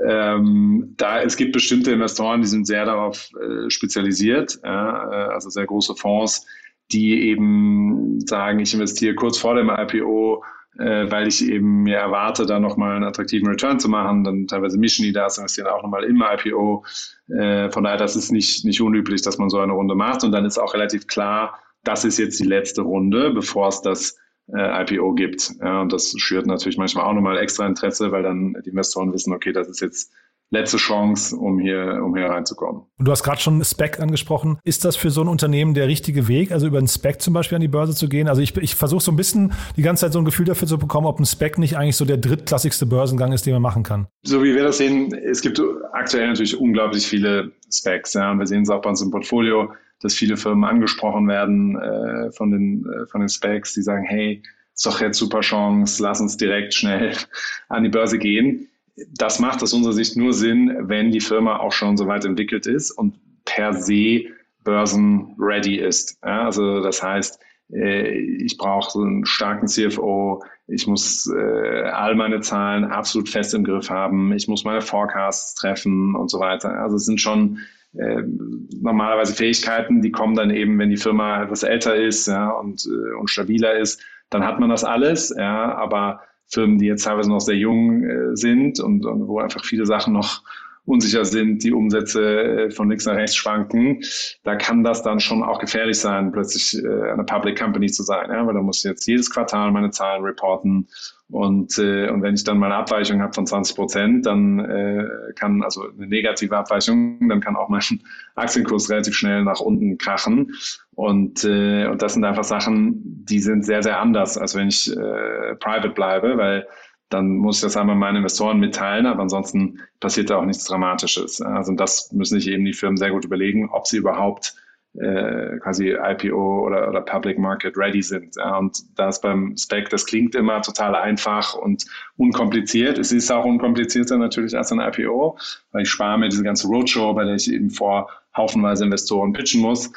Ähm, da es gibt bestimmte Investoren, die sind sehr darauf äh, spezialisiert, äh, also sehr große Fonds, die eben sagen, ich investiere kurz vor dem IPO, äh, weil ich eben mir erwarte, da nochmal einen attraktiven Return zu machen. Dann teilweise mischen die das, investieren auch nochmal im IPO. Äh, von daher, das ist nicht, nicht unüblich, dass man so eine Runde macht. Und dann ist auch relativ klar, das ist jetzt die letzte Runde, bevor es das äh, IPO gibt. Ja, und das schürt natürlich manchmal auch nochmal extra Interesse, weil dann die Investoren wissen, okay, das ist jetzt letzte Chance, um hier, um hier reinzukommen. Und du hast gerade schon Spec angesprochen. Ist das für so ein Unternehmen der richtige Weg, also über einen Spec zum Beispiel an die Börse zu gehen? Also ich, ich versuche so ein bisschen die ganze Zeit so ein Gefühl dafür zu bekommen, ob ein Spec nicht eigentlich so der drittklassigste Börsengang ist, den man machen kann. So wie wir das sehen, es gibt aktuell natürlich unglaublich viele Specs. Ja, und wir sehen es auch bei uns im Portfolio dass viele Firmen angesprochen werden äh, von, den, äh, von den Specs, die sagen, hey, ist doch jetzt super Chance, lass uns direkt schnell *laughs* an die Börse gehen. Das macht aus unserer Sicht nur Sinn, wenn die Firma auch schon so weit entwickelt ist und per se börsenready ist. Ja, also das heißt, äh, ich brauche so einen starken CFO, ich muss äh, all meine Zahlen absolut fest im Griff haben, ich muss meine Forecasts treffen und so weiter. Also es sind schon äh, normalerweise Fähigkeiten, die kommen dann eben, wenn die Firma etwas älter ist ja, und, äh, und stabiler ist, dann hat man das alles. Ja, aber Firmen, die jetzt teilweise noch sehr jung äh, sind und, und wo einfach viele Sachen noch unsicher sind, die Umsätze äh, von links nach rechts schwanken, da kann das dann schon auch gefährlich sein, plötzlich äh, eine Public Company zu sein, ja, weil da muss ich jetzt jedes Quartal meine Zahlen reporten und, äh, und wenn ich dann mal eine Abweichung habe von 20 Prozent, dann äh, kann, also eine negative Abweichung, dann kann auch mein *laughs* Aktienkurs relativ schnell nach unten krachen. Und, äh, und das sind einfach Sachen, die sind sehr, sehr anders, als wenn ich äh, private bleibe, weil dann muss ich das einmal meinen Investoren mitteilen, aber ansonsten passiert da auch nichts Dramatisches. Also das müssen sich eben die Firmen sehr gut überlegen, ob sie überhaupt äh, quasi IPO oder, oder Public Market ready sind. Ja, und das beim Spec, das klingt immer total einfach und unkompliziert. Es ist auch unkomplizierter natürlich als ein IPO, weil ich spare mir diese ganze Roadshow, bei der ich eben vor haufenweise Investoren pitchen muss.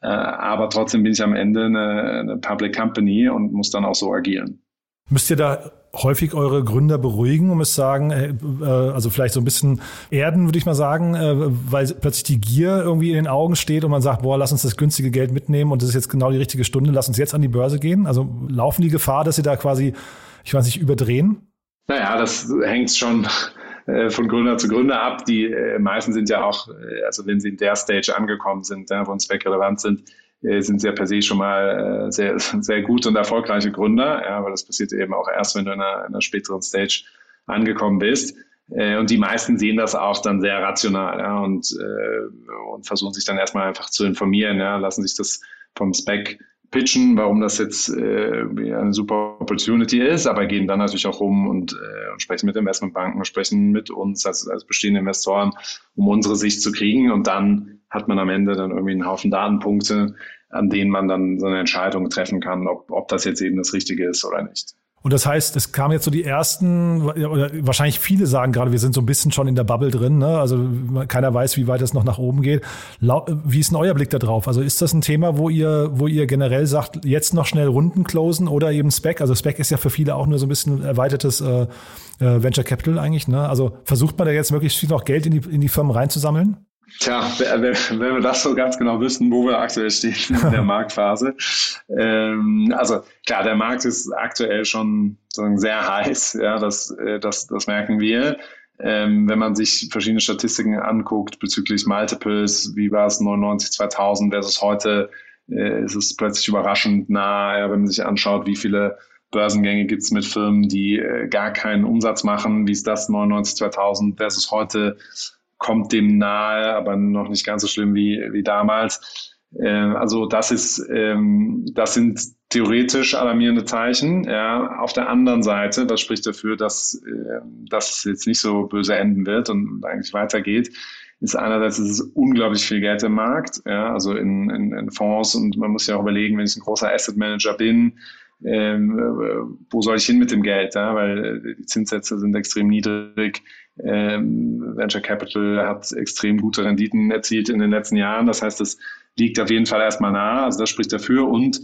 Äh, aber trotzdem bin ich am Ende eine, eine Public Company und muss dann auch so agieren. Müsst ihr da häufig eure Gründer beruhigen und müsst sagen, äh, also vielleicht so ein bisschen erden, würde ich mal sagen, äh, weil plötzlich die Gier irgendwie in den Augen steht und man sagt, boah, lass uns das günstige Geld mitnehmen und das ist jetzt genau die richtige Stunde, lass uns jetzt an die Börse gehen. Also laufen die Gefahr, dass sie da quasi, ich weiß nicht, überdrehen? Naja, das hängt schon äh, von Gründer zu Gründer ab. Die äh, meisten sind ja auch, äh, also wenn sie in der Stage angekommen sind, wo uns relevant sind, äh, sind sie ja per se schon mal äh, sehr, *laughs* sehr gute und erfolgreiche Gründer, ja, weil das passiert eben auch erst, wenn du in einer, in einer späteren Stage angekommen bist. Äh, und die meisten sehen das auch dann sehr rational ja, und, äh, und versuchen sich dann erstmal einfach zu informieren, ja, lassen sich das vom Spec pitchen, warum das jetzt äh, eine super Opportunity ist, aber gehen dann natürlich auch rum und, äh, und sprechen mit Investmentbanken, sprechen mit uns als, als bestehende Investoren, um unsere Sicht zu kriegen. Und dann hat man am Ende dann irgendwie einen Haufen Datenpunkte, an denen man dann so eine Entscheidung treffen kann, ob, ob das jetzt eben das Richtige ist oder nicht. Und das heißt, es kamen jetzt so die ersten, oder wahrscheinlich viele sagen gerade, wir sind so ein bisschen schon in der Bubble drin, ne? Also keiner weiß, wie weit es noch nach oben geht. Wie ist denn euer Blick da drauf? Also ist das ein Thema, wo ihr, wo ihr generell sagt, jetzt noch schnell Runden closen oder eben Spec? Also Spec ist ja für viele auch nur so ein bisschen erweitertes äh, äh Venture Capital eigentlich, ne? Also versucht man da jetzt möglichst viel noch Geld in die, in die Firmen reinzusammeln? Tja, wenn, wir das so ganz genau wüssten, wo wir aktuell stehen *laughs* in der Marktphase. Ähm, also klar, der Markt ist aktuell schon sehr heiß, ja, das, äh, das, das merken wir. Ähm, wenn man sich verschiedene Statistiken anguckt bezüglich Multiples, wie war es 99, 2000 versus heute, äh, ist es plötzlich überraschend nah, ja, wenn man sich anschaut, wie viele Börsengänge gibt es mit Firmen, die äh, gar keinen Umsatz machen, wie ist das 99, 2000 versus heute kommt dem nahe, aber noch nicht ganz so schlimm wie, wie damals. Äh, also das ist, ähm, das sind theoretisch alarmierende Zeichen. Ja. Auf der anderen Seite, das spricht dafür, dass, äh, dass es jetzt nicht so böse enden wird und eigentlich weitergeht, ist einerseits ist es unglaublich viel Geld im Markt, ja, also in, in, in Fonds und man muss ja auch überlegen, wenn ich ein großer Asset Manager bin, ähm, wo soll ich hin mit dem Geld? Ja? Weil die Zinssätze sind extrem niedrig. Ähm, Venture Capital hat extrem gute Renditen erzielt in den letzten Jahren. Das heißt, es liegt auf jeden Fall erstmal nahe. Also das spricht dafür. Und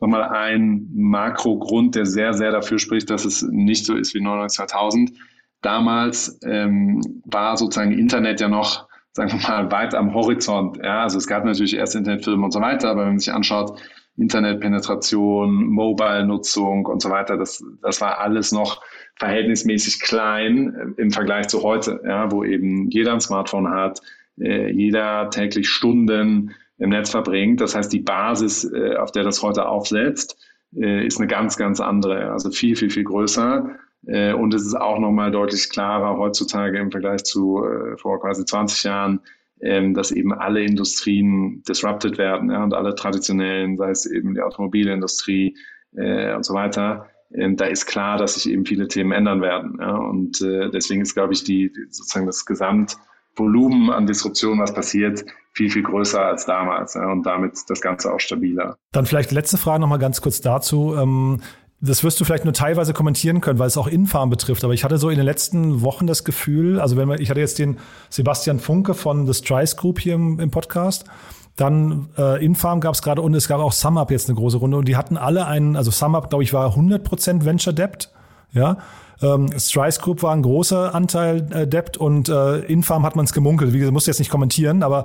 nochmal ein Makrogrund, der sehr, sehr dafür spricht, dass es nicht so ist wie 99 2000. Damals ähm, war sozusagen Internet ja noch, sagen wir mal, weit am Horizont. Ja, also es gab natürlich erst Internetfilme und so weiter, aber wenn man sich anschaut, Internetpenetration, Mobile-Nutzung und so weiter, das, das war alles noch verhältnismäßig klein im Vergleich zu heute, ja, wo eben jeder ein Smartphone hat, äh, jeder täglich Stunden im Netz verbringt. Das heißt, die Basis, äh, auf der das heute aufsetzt, äh, ist eine ganz, ganz andere, also viel, viel, viel größer. Äh, und es ist auch nochmal deutlich klarer heutzutage im Vergleich zu äh, vor quasi 20 Jahren, ähm, dass eben alle Industrien disrupted werden ja, und alle traditionellen, sei es eben die Automobilindustrie äh, und so weiter, ähm, da ist klar, dass sich eben viele Themen ändern werden. Ja, und äh, deswegen ist, glaube ich, die, sozusagen das Gesamtvolumen an Disruption, was passiert, viel, viel größer als damals ja, und damit das Ganze auch stabiler. Dann vielleicht letzte Frage nochmal ganz kurz dazu. Ähm das wirst du vielleicht nur teilweise kommentieren können, weil es auch Infarm betrifft. Aber ich hatte so in den letzten Wochen das Gefühl, also wenn man, ich hatte jetzt den Sebastian Funke von The Strice Group hier im, im Podcast dann äh, Infarm gab es gerade und es gab auch SumUp jetzt eine große Runde und die hatten alle einen, also SumUp, glaube ich, war 100% Venture Debt, ja. Ähm, Strice Group war ein großer Anteil äh, Debt und äh, Infarm hat man es gemunkelt. Wie gesagt, muss jetzt nicht kommentieren, aber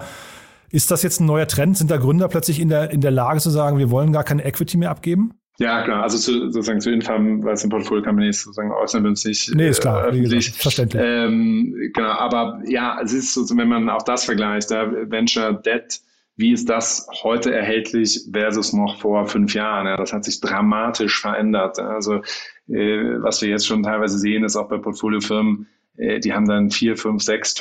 ist das jetzt ein neuer Trend? Sind da Gründer plötzlich in der, in der Lage zu sagen, wir wollen gar keine Equity mehr abgeben? Ja, klar. Also zu, sozusagen zu Infam, weil es ein Portfolio Company ist, sozusagen äußern wir uns nicht. Nee, ist klar. Äh, öffentlich. Gesagt, verständlich. Ähm, genau. Aber ja, es ist so, wenn man auch das vergleicht, da Venture Debt wie ist das heute erhältlich versus noch vor fünf Jahren? Ja, das hat sich dramatisch verändert. Also äh, was wir jetzt schon teilweise sehen, ist auch bei Portfoliofirmen, äh, die haben dann vier, fünf, sechs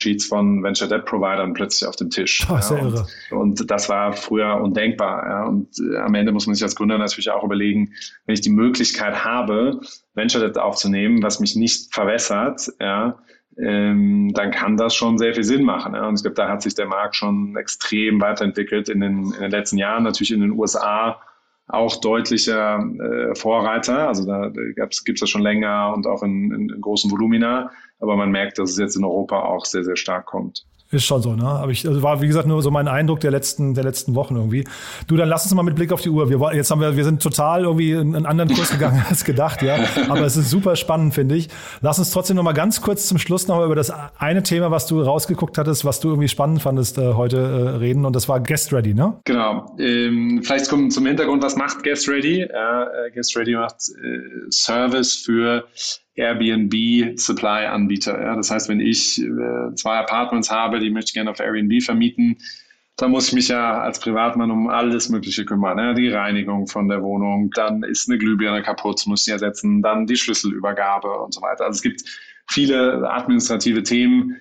Termsheets von Venture Debt Providern plötzlich auf dem Tisch. *laughs* Oh, ja, und, und, das war früher undenkbar. Ja. Und äh, am Ende muss man sich als Gründer natürlich auch überlegen, wenn ich die Möglichkeit habe, Venture Debt aufzunehmen, was mich nicht verwässert, ja, ähm, dann kann das schon sehr viel Sinn machen. Ja. Und ich glaube, da hat sich der Markt schon extrem weiterentwickelt in den, in den letzten Jahren. Natürlich in den USA auch deutlicher äh, Vorreiter. Also da, da gibt es das schon länger und auch in, in, in großen Volumina. Aber man merkt, dass es jetzt in Europa auch sehr, sehr stark kommt. Ist schon so, ne? Aber ich, also war, wie gesagt, nur so mein Eindruck der letzten, der letzten Wochen irgendwie. Du, dann lass uns mal mit Blick auf die Uhr. Wir, jetzt haben wir, wir sind total irgendwie in einen anderen Kurs gegangen *laughs* als gedacht, ja. Aber es ist super spannend, finde ich. Lass uns trotzdem noch mal ganz kurz zum Schluss noch mal über das eine Thema, was du rausgeguckt hattest, was du irgendwie spannend fandest, äh, heute äh, reden. Und das war Guest Ready, ne? Genau. Ähm, vielleicht kommen zum Hintergrund, was macht Guest Ready? Äh, Guest Ready macht äh, Service für Airbnb-Supply-Anbieter. Ja? Das heißt, wenn ich äh, zwei Apartments habe, die möchte ich gerne auf Airbnb vermieten, dann muss ich mich ja als Privatmann um alles Mögliche kümmern. Ja? Die Reinigung von der Wohnung, dann ist eine Glühbirne kaputt, muss ich ersetzen, dann die Schlüsselübergabe und so weiter. Also es gibt viele administrative Themen,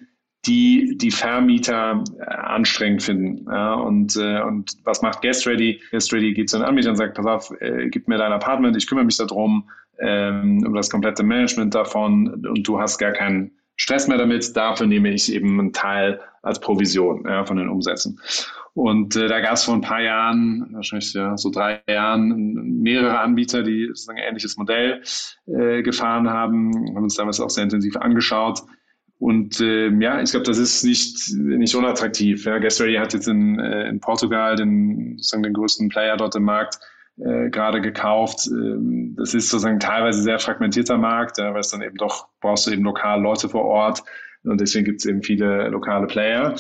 die die Vermieter äh, anstrengend finden. Ja, und, äh, und was macht Guest Ready? Guest Ready geht zu einem Anbieter und sagt, pass auf, äh, gib mir dein Apartment, ich kümmere mich darum, ähm, um das komplette Management davon und du hast gar keinen Stress mehr damit. Dafür nehme ich eben einen Teil als Provision ja, von den Umsätzen. Und äh, da gab es vor ein paar Jahren, wahrscheinlich ja, so drei Jahren, mehrere Anbieter, die sozusagen ein ähnliches Modell äh, gefahren haben, haben uns damals auch sehr intensiv angeschaut. Und äh, ja, ich glaube, das ist nicht, nicht unattraktiv. Ja. Guest hat jetzt in, äh, in Portugal den, sozusagen den größten Player dort im Markt äh, gerade gekauft. Ähm, das ist sozusagen teilweise sehr fragmentierter Markt, ja, weil es dann eben doch brauchst du eben lokal Leute vor Ort und deswegen gibt es eben viele lokale Player.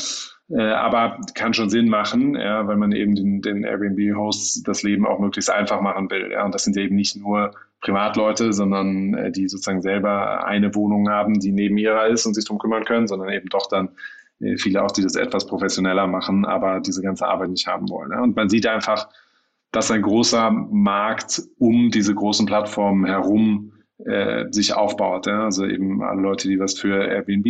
Äh, aber kann schon Sinn machen, ja, weil man eben den, den Airbnb-Hosts das Leben auch möglichst einfach machen will. Ja. Und das sind eben nicht nur Privatleute, sondern äh, die sozusagen selber eine Wohnung haben, die neben ihrer ist und sich darum kümmern können, sondern eben doch dann äh, viele auch, die das etwas professioneller machen, aber diese ganze Arbeit nicht haben wollen. Ja. Und man sieht einfach, dass ein großer Markt um diese großen Plattformen herum äh, sich aufbaut. Ja? Also eben alle Leute, die was für Airbnb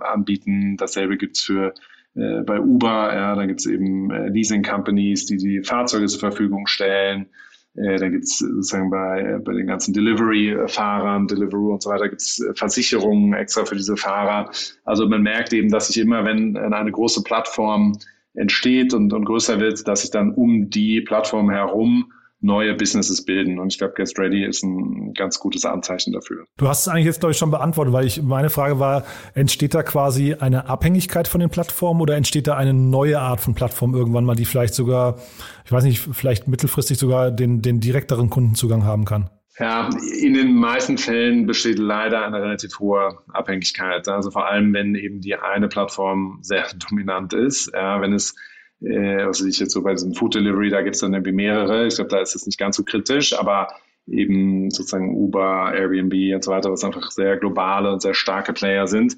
anbieten. Dasselbe gibt's für äh, bei Uber. Ja? Da gibt's eben äh, Leasing Companies, die die Fahrzeuge zur Verfügung stellen. Äh, dann gibt's sozusagen bei, bei den ganzen Delivery-Fahrern, Deliveroo und so weiter, gibt's Versicherungen extra für diese Fahrer. Also man merkt eben, dass sich immer, wenn eine große Plattform entsteht und, und größer wird, dass sich dann um die Plattform herum neue Businesses bilden. Und ich glaube, Guest Ready ist ein ganz gutes Anzeichen dafür. Du hast es eigentlich jetzt, glaube ich, schon beantwortet, weil ich, meine Frage war, entsteht da quasi eine Abhängigkeit von den Plattformen oder entsteht da eine neue Art von Plattform irgendwann mal, die vielleicht sogar, ich weiß nicht, vielleicht mittelfristig sogar den, den direkteren Kundenzugang haben kann? Ja, in den meisten Fällen besteht leider eine relativ hohe Abhängigkeit. Also vor allem, wenn eben die eine Plattform sehr *laughs* dominant ist. Ja, wenn es, äh, was ich jetzt so bei diesem Food Delivery, da gibt es dann irgendwie mehrere. Ich glaube, da ist es nicht ganz so kritisch, aber eben sozusagen Uber, Airbnb und so weiter, was einfach sehr globale und sehr starke Player sind.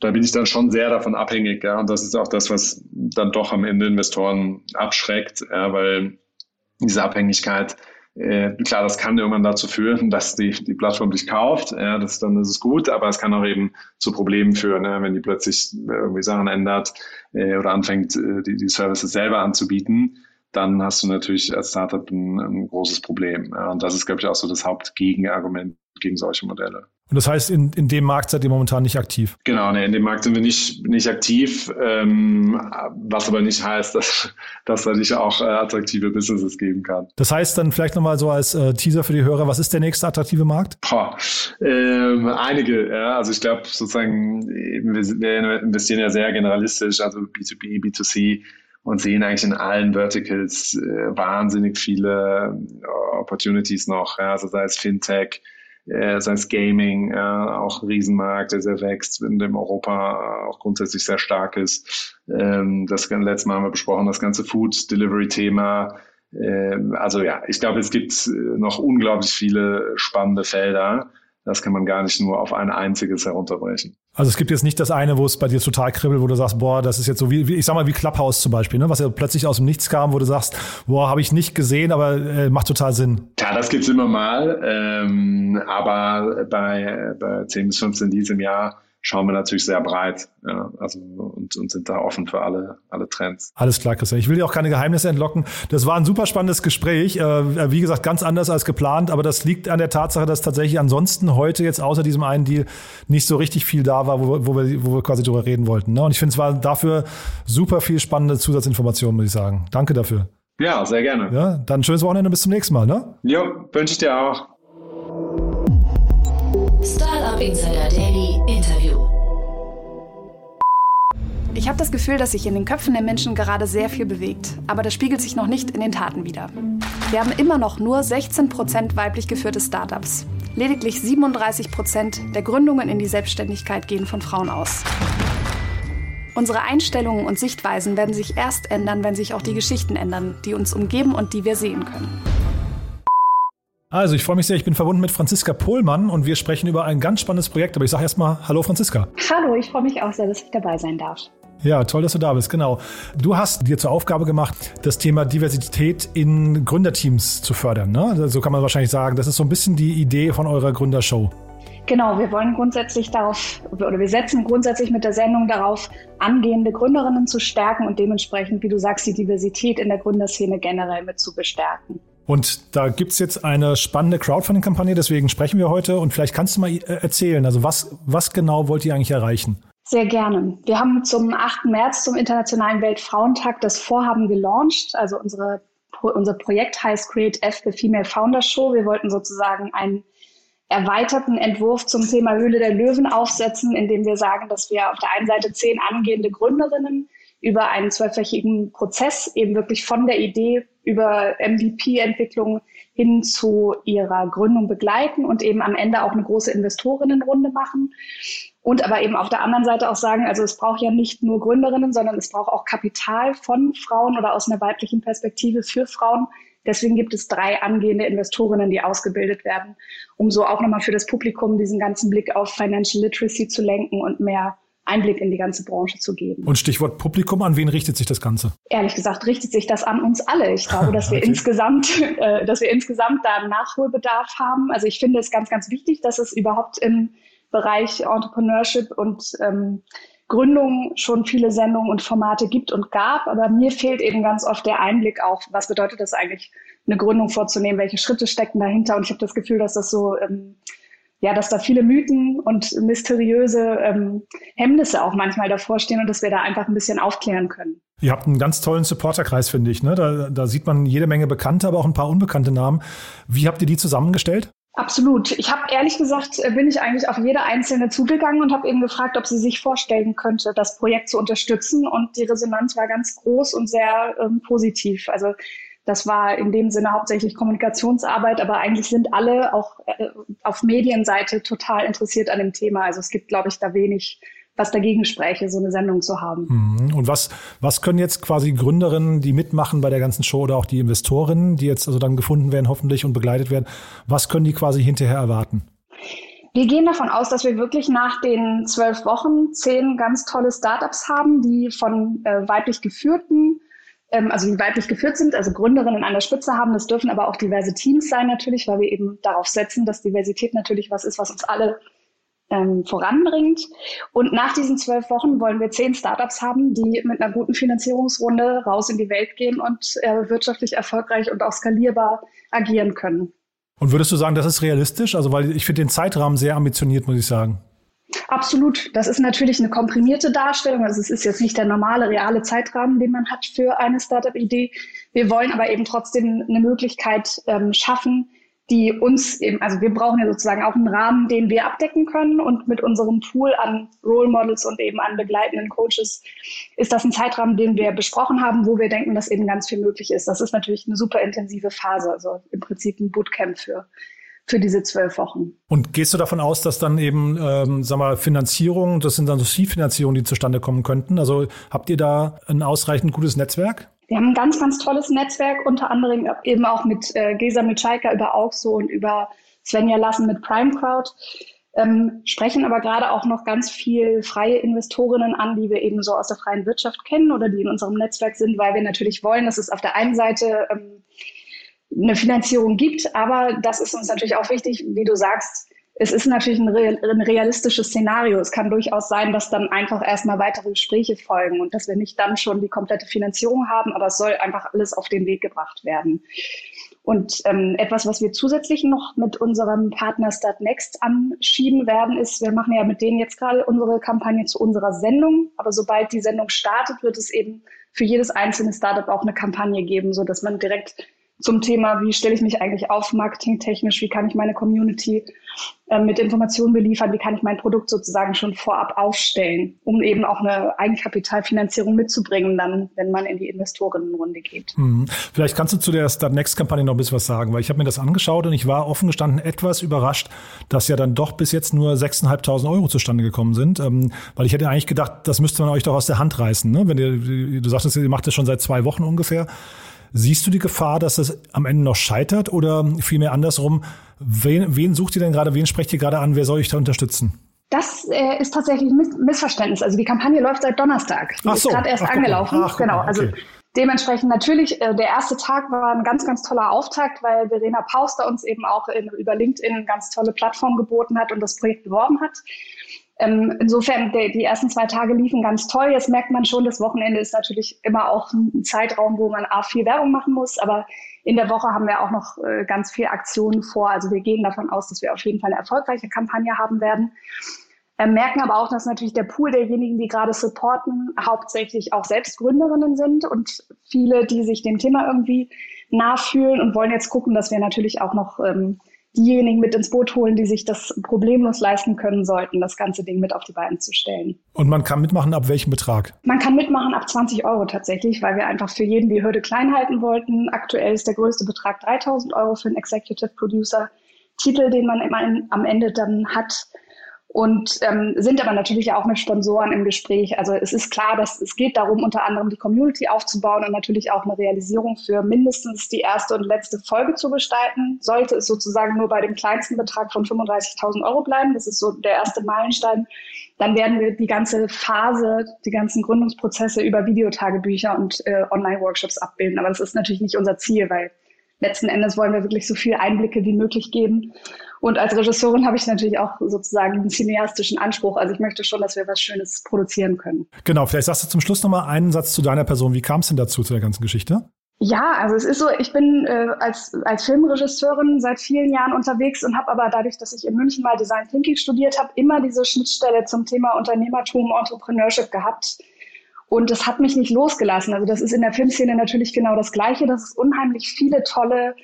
Da bin ich dann schon sehr davon abhängig. Ja, und das ist auch das, was dann doch am Ende Investoren abschreckt, ja, weil diese Abhängigkeit äh, klar, das kann irgendwann dazu führen, dass die, die Plattform dich kauft. Ja, das, dann ist es gut, aber es kann auch eben zu Problemen führen, ne, wenn die plötzlich irgendwie Sachen ändert äh, oder anfängt, äh, die, die Services selber anzubieten. Dann hast du natürlich als Startup ein, ein großes Problem. Ja, und das ist, glaube ich, auch so das Hauptgegenargument gegen solche Modelle. Und das heißt, in, in dem Markt seid ihr momentan nicht aktiv? Genau, nee, in dem Markt sind wir nicht, nicht aktiv, ähm, was aber nicht heißt, dass, dass da nicht auch äh, attraktive Businesses geben kann. Das heißt dann vielleicht nochmal so als äh, Teaser für die Hörer, was ist der nächste attraktive Markt? Boah, ähm, einige, ja. Also ich glaube sozusagen, wir, wir investieren ja sehr generalistisch, also B2B, B2C und sehen eigentlich in allen Verticals äh, wahnsinnig viele äh, Opportunities noch, ja, also sei es Fintech, äh, sei es Gaming, äh, auch ein Riesenmarkt, der sehr wächst, in dem Europa auch grundsätzlich sehr stark ist. Ähm, das letzte Mal haben wir besprochen, das ganze Food-Delivery-Thema. Ähm, also ja, ich glaube, es gibt noch unglaublich viele spannende Felder das kann man gar nicht nur auf ein einziges herunterbrechen. Also es gibt jetzt nicht das eine, wo es bei dir total kribbelt, wo du sagst, boah, das ist jetzt so wie, wie ich sag mal, wie Clubhouse zum Beispiel, ne? was ja plötzlich aus dem Nichts kam, wo du sagst, boah, habe ich nicht gesehen, aber äh, macht total Sinn. Ja, das gibt's immer mal. Ähm, aber bei, bei 10 bis 15 Deals im Jahr schauen wir natürlich sehr breit ja, also, und, und sind da offen für alle, alle Trends. Alles klar, Christian. Ich will dir auch keine Geheimnisse entlocken. Das war ein super spannendes Gespräch. Äh, wie gesagt, ganz anders als geplant, aber das liegt an der Tatsache, dass tatsächlich ansonsten heute jetzt außer diesem einen Deal nicht so richtig viel da war, wo, wo, wir, wo wir quasi drüber reden wollten. Ne? Und ich finde, es war dafür super viel spannende Zusatzinformationen, muss ich sagen. Danke dafür. Ja, sehr gerne. Ja, dann schönes Wochenende, bis zum nächsten Mal. Ne? Jo, wünsche ich dir auch. Startup Insider Daily Interview. Ich habe das Gefühl, dass sich in den Köpfen der Menschen gerade sehr viel bewegt, aber das spiegelt sich noch nicht in den Taten wider. Wir haben immer noch nur 16% weiblich geführte Startups. Lediglich 37% der Gründungen in die Selbstständigkeit gehen von Frauen aus. Unsere Einstellungen und Sichtweisen werden sich erst ändern, wenn sich auch die Geschichten ändern, die uns umgeben und die wir sehen können. Also, ich freue mich sehr. Ich bin verbunden mit Franziska Pohlmann und wir sprechen über ein ganz spannendes Projekt. Aber ich sage erstmal Hallo, Franziska. Hallo, ich freue mich auch sehr, dass ich dabei sein darf. Ja, toll, dass du da bist, genau. Du hast dir zur Aufgabe gemacht, das Thema Diversität in Gründerteams zu fördern. Ne? So kann man wahrscheinlich sagen. Das ist so ein bisschen die Idee von eurer Gründershow. Genau, wir wollen grundsätzlich darauf, oder wir setzen grundsätzlich mit der Sendung darauf, angehende Gründerinnen zu stärken und dementsprechend, wie du sagst, die Diversität in der Gründerszene generell mit zu bestärken. Und da gibt's jetzt eine spannende Crowdfunding-Kampagne, deswegen sprechen wir heute. Und vielleicht kannst du mal äh, erzählen, also was, was genau wollt ihr eigentlich erreichen? Sehr gerne. Wir haben zum 8. März, zum Internationalen Weltfrauentag, das Vorhaben gelauncht. Also unsere, unser Projekt heißt Create F, the Female Founder Show. Wir wollten sozusagen einen erweiterten Entwurf zum Thema Höhle der Löwen aufsetzen, indem wir sagen, dass wir auf der einen Seite zehn angehende Gründerinnen über einen zwölfwöchigen Prozess eben wirklich von der Idee über MVP-Entwicklung hin zu ihrer Gründung begleiten und eben am Ende auch eine große Investorinnenrunde machen. Und aber eben auf der anderen Seite auch sagen, also es braucht ja nicht nur Gründerinnen, sondern es braucht auch Kapital von Frauen oder aus einer weiblichen Perspektive für Frauen. Deswegen gibt es drei angehende Investorinnen, die ausgebildet werden, um so auch nochmal für das Publikum diesen ganzen Blick auf Financial Literacy zu lenken und mehr Einblick in die ganze Branche zu geben. Und Stichwort Publikum, an wen richtet sich das Ganze? Ehrlich gesagt richtet sich das an uns alle. Ich glaube, *laughs* dass wir okay. insgesamt, *laughs* äh, dass wir insgesamt da einen Nachholbedarf haben. Also ich finde es ganz, ganz wichtig, dass es überhaupt im Bereich Entrepreneurship und ähm, Gründung schon viele Sendungen und Formate gibt und gab, aber mir fehlt eben ganz oft der Einblick auch, was bedeutet das eigentlich, eine Gründung vorzunehmen, welche Schritte stecken dahinter und ich habe das Gefühl, dass das so ähm, ja, dass da viele Mythen und mysteriöse ähm, Hemmnisse auch manchmal davor stehen und dass wir da einfach ein bisschen aufklären können. Ihr habt einen ganz tollen Supporterkreis, finde ich. Ne? Da, da sieht man jede Menge bekannte, aber auch ein paar unbekannte Namen. Wie habt ihr die zusammengestellt? Absolut. Ich habe ehrlich gesagt, äh, bin ich eigentlich auf jede einzelne zugegangen und habe eben gefragt, ob sie sich vorstellen könnte, das Projekt zu unterstützen. Und die Resonanz war ganz groß und sehr ähm, positiv. Also das war in dem Sinne hauptsächlich Kommunikationsarbeit, aber eigentlich sind alle auch äh, auf Medienseite total interessiert an dem Thema. Also es gibt, glaube ich, da wenig, was dagegen spräche, so eine Sendung zu haben. Mhm. Und was, was können jetzt quasi Gründerinnen, die mitmachen bei der ganzen Show oder auch die Investorinnen, die jetzt also dann gefunden werden hoffentlich und begleitet werden, was können die quasi hinterher erwarten? Wir gehen davon aus, dass wir wirklich nach den zwölf Wochen zehn ganz tolle Startups haben, die von äh, weiblich geführten also die weiblich geführt sind, also Gründerinnen an der Spitze haben. Das dürfen aber auch diverse Teams sein natürlich, weil wir eben darauf setzen, dass Diversität natürlich was ist, was uns alle ähm, voranbringt. Und nach diesen zwölf Wochen wollen wir zehn Startups haben, die mit einer guten Finanzierungsrunde raus in die Welt gehen und äh, wirtschaftlich erfolgreich und auch skalierbar agieren können. Und würdest du sagen, das ist realistisch? Also, weil ich finde den Zeitrahmen sehr ambitioniert, muss ich sagen. Absolut. Das ist natürlich eine komprimierte Darstellung. Also es ist jetzt nicht der normale, reale Zeitrahmen, den man hat für eine Startup-Idee. Wir wollen aber eben trotzdem eine Möglichkeit ähm, schaffen, die uns eben, also wir brauchen ja sozusagen auch einen Rahmen, den wir abdecken können und mit unserem Pool an Role Models und eben an begleitenden Coaches ist das ein Zeitrahmen, den wir besprochen haben, wo wir denken, dass eben ganz viel möglich ist. Das ist natürlich eine super intensive Phase, also im Prinzip ein Bootcamp für für diese zwölf Wochen. Und gehst du davon aus, dass dann eben, ähm, sag mal, Finanzierung, das sind dann so Seed-Finanzierungen, die zustande kommen könnten? Also habt ihr da ein ausreichend gutes Netzwerk? Wir haben ein ganz, ganz tolles Netzwerk, unter anderem eben auch mit äh, Gesa Mitschaika über Auxo und über Svenja Lassen mit Prime Crowd. Ähm, sprechen aber gerade auch noch ganz viel freie Investorinnen an, die wir eben so aus der freien Wirtschaft kennen oder die in unserem Netzwerk sind, weil wir natürlich wollen, dass es auf der einen Seite ähm, eine Finanzierung gibt. Aber das ist uns natürlich auch wichtig, wie du sagst, es ist natürlich ein, realistisches Szenario. Es kann durchaus sein, dass dann einfach erstmal weitere Gespräche folgen und dass wir nicht dann schon die komplette Finanzierung haben, aber es soll einfach alles auf den Weg gebracht werden. Und ähm, etwas, was wir zusätzlich noch mit unserem Partner Startnext anschieben werden, ist, wir machen ja mit denen jetzt gerade unsere Kampagne zu unserer Sendung, aber sobald die Sendung startet, wird es eben für jedes einzelne Startup auch eine Kampagne geben, so dass man direkt zum Thema, wie stelle ich mich eigentlich auf, marketingtechnisch, wie kann ich meine Community äh, mit Informationen beliefern, wie kann ich mein Produkt sozusagen schon vorab aufstellen, um eben auch eine Eigenkapitalfinanzierung mitzubringen, dann, wenn man in die Investorinnenrunde geht. Mhm. Vielleicht kannst du zu der Start Next-Kampagne noch ein bisschen was sagen, weil ich habe mir das angeschaut und ich war offen gestanden etwas überrascht, dass ja dann doch bis jetzt nur 6.500 Euro zustande gekommen sind, ähm, weil ich hätte eigentlich gedacht, das müsste man euch doch aus der Hand reißen, ne? wenn ihr, du sagtest, ihr macht das schon seit zwei Wochen ungefähr. Siehst du die Gefahr, dass das am Ende noch scheitert oder vielmehr andersrum? Wen, wen sucht ihr denn gerade, wen sprecht ihr gerade an, wer soll euch da unterstützen? Das äh, ist tatsächlich ein Missverständnis. Also die Kampagne läuft seit Donnerstag. Die Ach so. ist gerade erst Ach, angelaufen. Ach, genau. Also okay. Dementsprechend natürlich, äh, der erste Tag war ein ganz, ganz toller Auftakt, weil Verena Pauster uns eben auch in, über LinkedIn eine ganz tolle Plattform geboten hat und das Projekt beworben hat. Ähm, insofern, der, die ersten zwei Tage liefen ganz toll. Jetzt merkt man schon, das Wochenende ist natürlich immer auch ein Zeitraum, wo man A, viel Werbung machen muss, aber in der Woche haben wir auch noch äh, ganz viel Aktionen vor. Also wir gehen davon aus, dass wir auf jeden Fall eine erfolgreiche Kampagne haben werden. Äh, merken aber auch, dass natürlich der Pool derjenigen, die gerade supporten, hauptsächlich auch selbst Gründerinnen sind und viele, die sich dem Thema irgendwie nachfühlen und wollen jetzt gucken, dass wir natürlich auch noch ähm, diejenigen mit ins Boot holen, die sich das problemlos leisten können sollten, das ganze Ding mit auf die Beine zu stellen. Und man kann mitmachen ab welchem Betrag? Man kann mitmachen ab 20 Euro tatsächlich, weil wir einfach für jeden die Hürde klein halten wollten. Aktuell ist der größte Betrag 3000 Euro für einen Executive Producer. Titel, den man am Ende dann hat, und ähm, sind aber natürlich auch mit Sponsoren im Gespräch. Also es ist klar, dass es geht darum, unter anderem die Community aufzubauen und natürlich auch eine Realisierung für mindestens die erste und letzte Folge zu gestalten. Sollte es sozusagen nur bei dem kleinsten Betrag von 35.000 Euro bleiben, das ist so der erste Meilenstein, dann werden wir die ganze Phase, die ganzen Gründungsprozesse über Videotagebücher und äh, Online-Workshops abbilden. Aber das ist natürlich nicht unser Ziel, weil letzten Endes wollen wir wirklich so viel Einblicke wie möglich geben. Und als Regisseurin habe ich natürlich auch sozusagen einen cineastischen Anspruch. Also ich möchte schon, dass wir was Schönes produzieren können. Genau, vielleicht sagst du zum Schluss nochmal einen Satz zu deiner Person. Wie kam es denn dazu, zu der ganzen Geschichte? Ja, also es ist so, ich bin äh, als, als Filmregisseurin seit vielen Jahren unterwegs und habe aber dadurch, dass ich in München mal Design Thinking studiert habe, immer diese Schnittstelle zum Thema Unternehmertum, Entrepreneurship gehabt. Und das hat mich nicht losgelassen. Also das ist in der Filmszene natürlich genau das Gleiche, dass es unheimlich viele tolle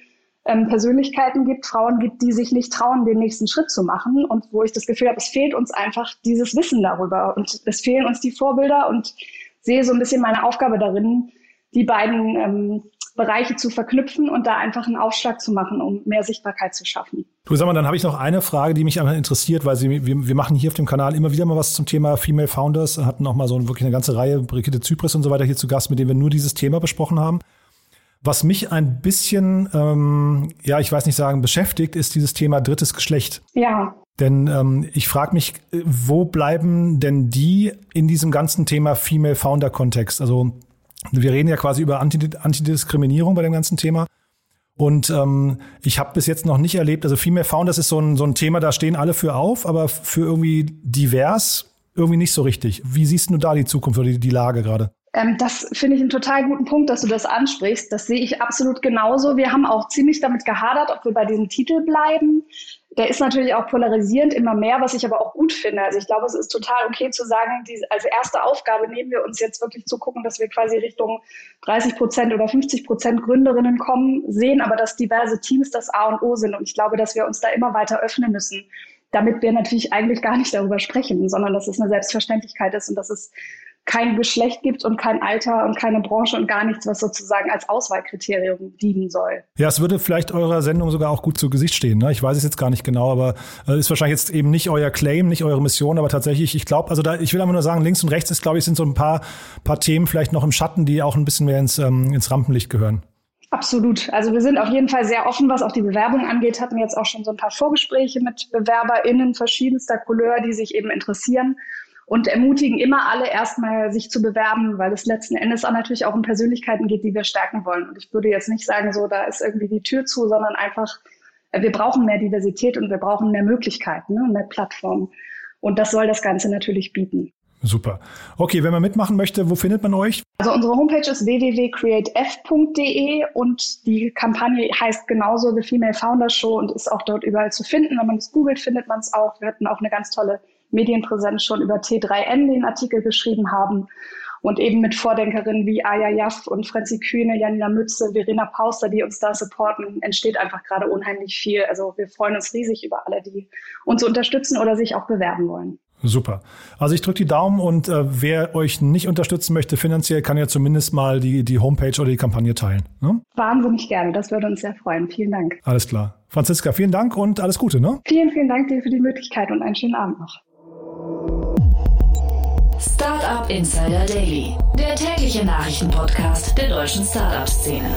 ähm, Persönlichkeiten gibt, Frauen gibt, die sich nicht trauen, den nächsten Schritt zu machen und wo ich das Gefühl habe, es fehlt uns einfach dieses Wissen darüber und es fehlen uns die Vorbilder und sehe so ein bisschen meine Aufgabe darin, die beiden ähm, Bereiche zu verknüpfen und da einfach einen Aufschlag zu machen, um mehr Sichtbarkeit zu schaffen. Du sag mal, dann habe ich noch eine Frage, die mich interessiert, weil Sie, wir, wir machen hier auf dem Kanal immer wieder mal was zum Thema Female Founders, hatten auch mal so wirklich eine ganze Reihe, Brigitte Zypris und so weiter hier zu Gast, mit denen wir nur dieses Thema besprochen haben. Was mich ein bisschen, ähm, ja, ich weiß nicht sagen, beschäftigt, ist dieses Thema drittes Geschlecht. Ja. Denn ähm, ich frage mich, äh, wo bleiben denn die in diesem ganzen Thema Female Founder Kontext? Also wir reden ja quasi über Antidiskriminierung bei dem ganzen Thema. Und ähm, ich habe bis jetzt noch nicht erlebt, also Female Founders ist so ein, so ein Thema, da stehen alle für auf, aber für irgendwie divers irgendwie nicht so richtig. Wie siehst du da die Zukunft oder die, die Lage gerade? Ähm, das finde ich einen total guten Punkt, dass du das ansprichst. Das sehe ich absolut genauso. Wir haben auch ziemlich damit gehadert, ob wir bei diesem Titel bleiben. Der ist natürlich auch polarisierend immer mehr, was ich aber auch gut finde. Also ich glaube, es ist total okay zu sagen, die, als erste Aufgabe nehmen wir uns jetzt wirklich zu gucken, dass wir quasi Richtung 30 Prozent oder 50 Prozent Gründerinnen kommen, sehen aber, dass diverse Teams das A und O sind. Und ich glaube, dass wir uns da immer weiter öffnen müssen damit wir natürlich eigentlich gar nicht darüber sprechen, sondern dass es eine Selbstverständlichkeit ist und dass es kein Geschlecht gibt und kein Alter und keine Branche und gar nichts, was sozusagen als Auswahlkriterium dienen soll. Ja, es würde vielleicht eurer Sendung sogar auch gut zu Gesicht stehen. Ne? Ich weiß es jetzt gar nicht genau, aber äh, ist wahrscheinlich jetzt eben nicht euer Claim, nicht eure Mission, aber tatsächlich, ich glaube, also da, ich will einfach nur sagen, links und rechts ist, glaube ich, sind so ein paar, paar Themen vielleicht noch im Schatten, die auch ein bisschen mehr ins, ähm, ins Rampenlicht gehören. Absolut. Also wir sind auf jeden Fall sehr offen, was auch die Bewerbung angeht. Hatten jetzt auch schon so ein paar Vorgespräche mit BewerberInnen verschiedenster Couleur, die sich eben interessieren und ermutigen immer alle erstmal sich zu bewerben, weil es letzten Endes auch natürlich auch um Persönlichkeiten geht, die wir stärken wollen. Und ich würde jetzt nicht sagen, so da ist irgendwie die Tür zu, sondern einfach wir brauchen mehr Diversität und wir brauchen mehr Möglichkeiten ne, mehr Plattformen. Und das soll das Ganze natürlich bieten. Super. Okay, wenn man mitmachen möchte, wo findet man euch? Also unsere Homepage ist www.createf.de und die Kampagne heißt genauso The Female Founder Show und ist auch dort überall zu finden. Wenn man es googelt, findet man es auch. Wir hatten auch eine ganz tolle Medienpräsenz schon über T3N den Artikel geschrieben haben und eben mit Vordenkerinnen wie Aya Jaff und Franzi Kühne, Janina Mütze, Verena Pauster, die uns da supporten, entsteht einfach gerade unheimlich viel. Also wir freuen uns riesig über alle, die uns unterstützen oder sich auch bewerben wollen. Super. Also ich drücke die Daumen und äh, wer euch nicht unterstützen möchte finanziell, kann ja zumindest mal die, die Homepage oder die Kampagne teilen. Ne? Wahnsinnig gerne, das würde uns sehr freuen. Vielen Dank. Alles klar. Franziska, vielen Dank und alles Gute. Ne? Vielen, vielen Dank dir für die Möglichkeit und einen schönen Abend noch. Startup Insider Daily, der tägliche Nachrichtenpodcast der deutschen Startup-Szene.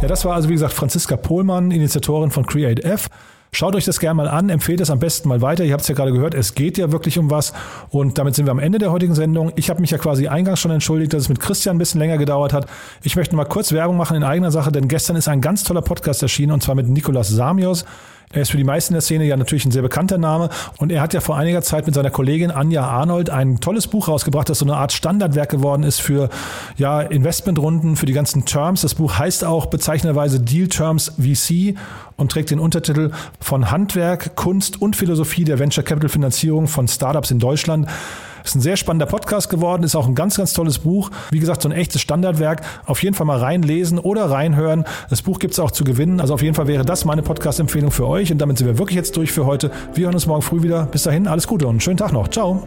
Ja, das war also wie gesagt Franziska Pohlmann, Initiatorin von Create F. Schaut euch das gerne mal an, empfehlt es am besten mal weiter. Ihr habt es ja gerade gehört, es geht ja wirklich um was. Und damit sind wir am Ende der heutigen Sendung. Ich habe mich ja quasi eingangs schon entschuldigt, dass es mit Christian ein bisschen länger gedauert hat. Ich möchte mal kurz Werbung machen in eigener Sache, denn gestern ist ein ganz toller Podcast erschienen und zwar mit Nikolas Samios. Er ist für die meisten der Szene ja natürlich ein sehr bekannter Name und er hat ja vor einiger Zeit mit seiner Kollegin Anja Arnold ein tolles Buch rausgebracht, das so eine Art Standardwerk geworden ist für ja, Investmentrunden, für die ganzen Terms. Das Buch heißt auch bezeichnenderweise Deal Terms VC und trägt den Untertitel von Handwerk, Kunst und Philosophie der Venture Capital Finanzierung von Startups in Deutschland. Ist ein sehr spannender Podcast geworden, ist auch ein ganz, ganz tolles Buch. Wie gesagt, so ein echtes Standardwerk. Auf jeden Fall mal reinlesen oder reinhören. Das Buch gibt es auch zu gewinnen. Also auf jeden Fall wäre das meine Podcast-Empfehlung für euch. Und damit sind wir wirklich jetzt durch für heute. Wir hören uns morgen früh wieder. Bis dahin, alles Gute und einen schönen Tag noch. Ciao.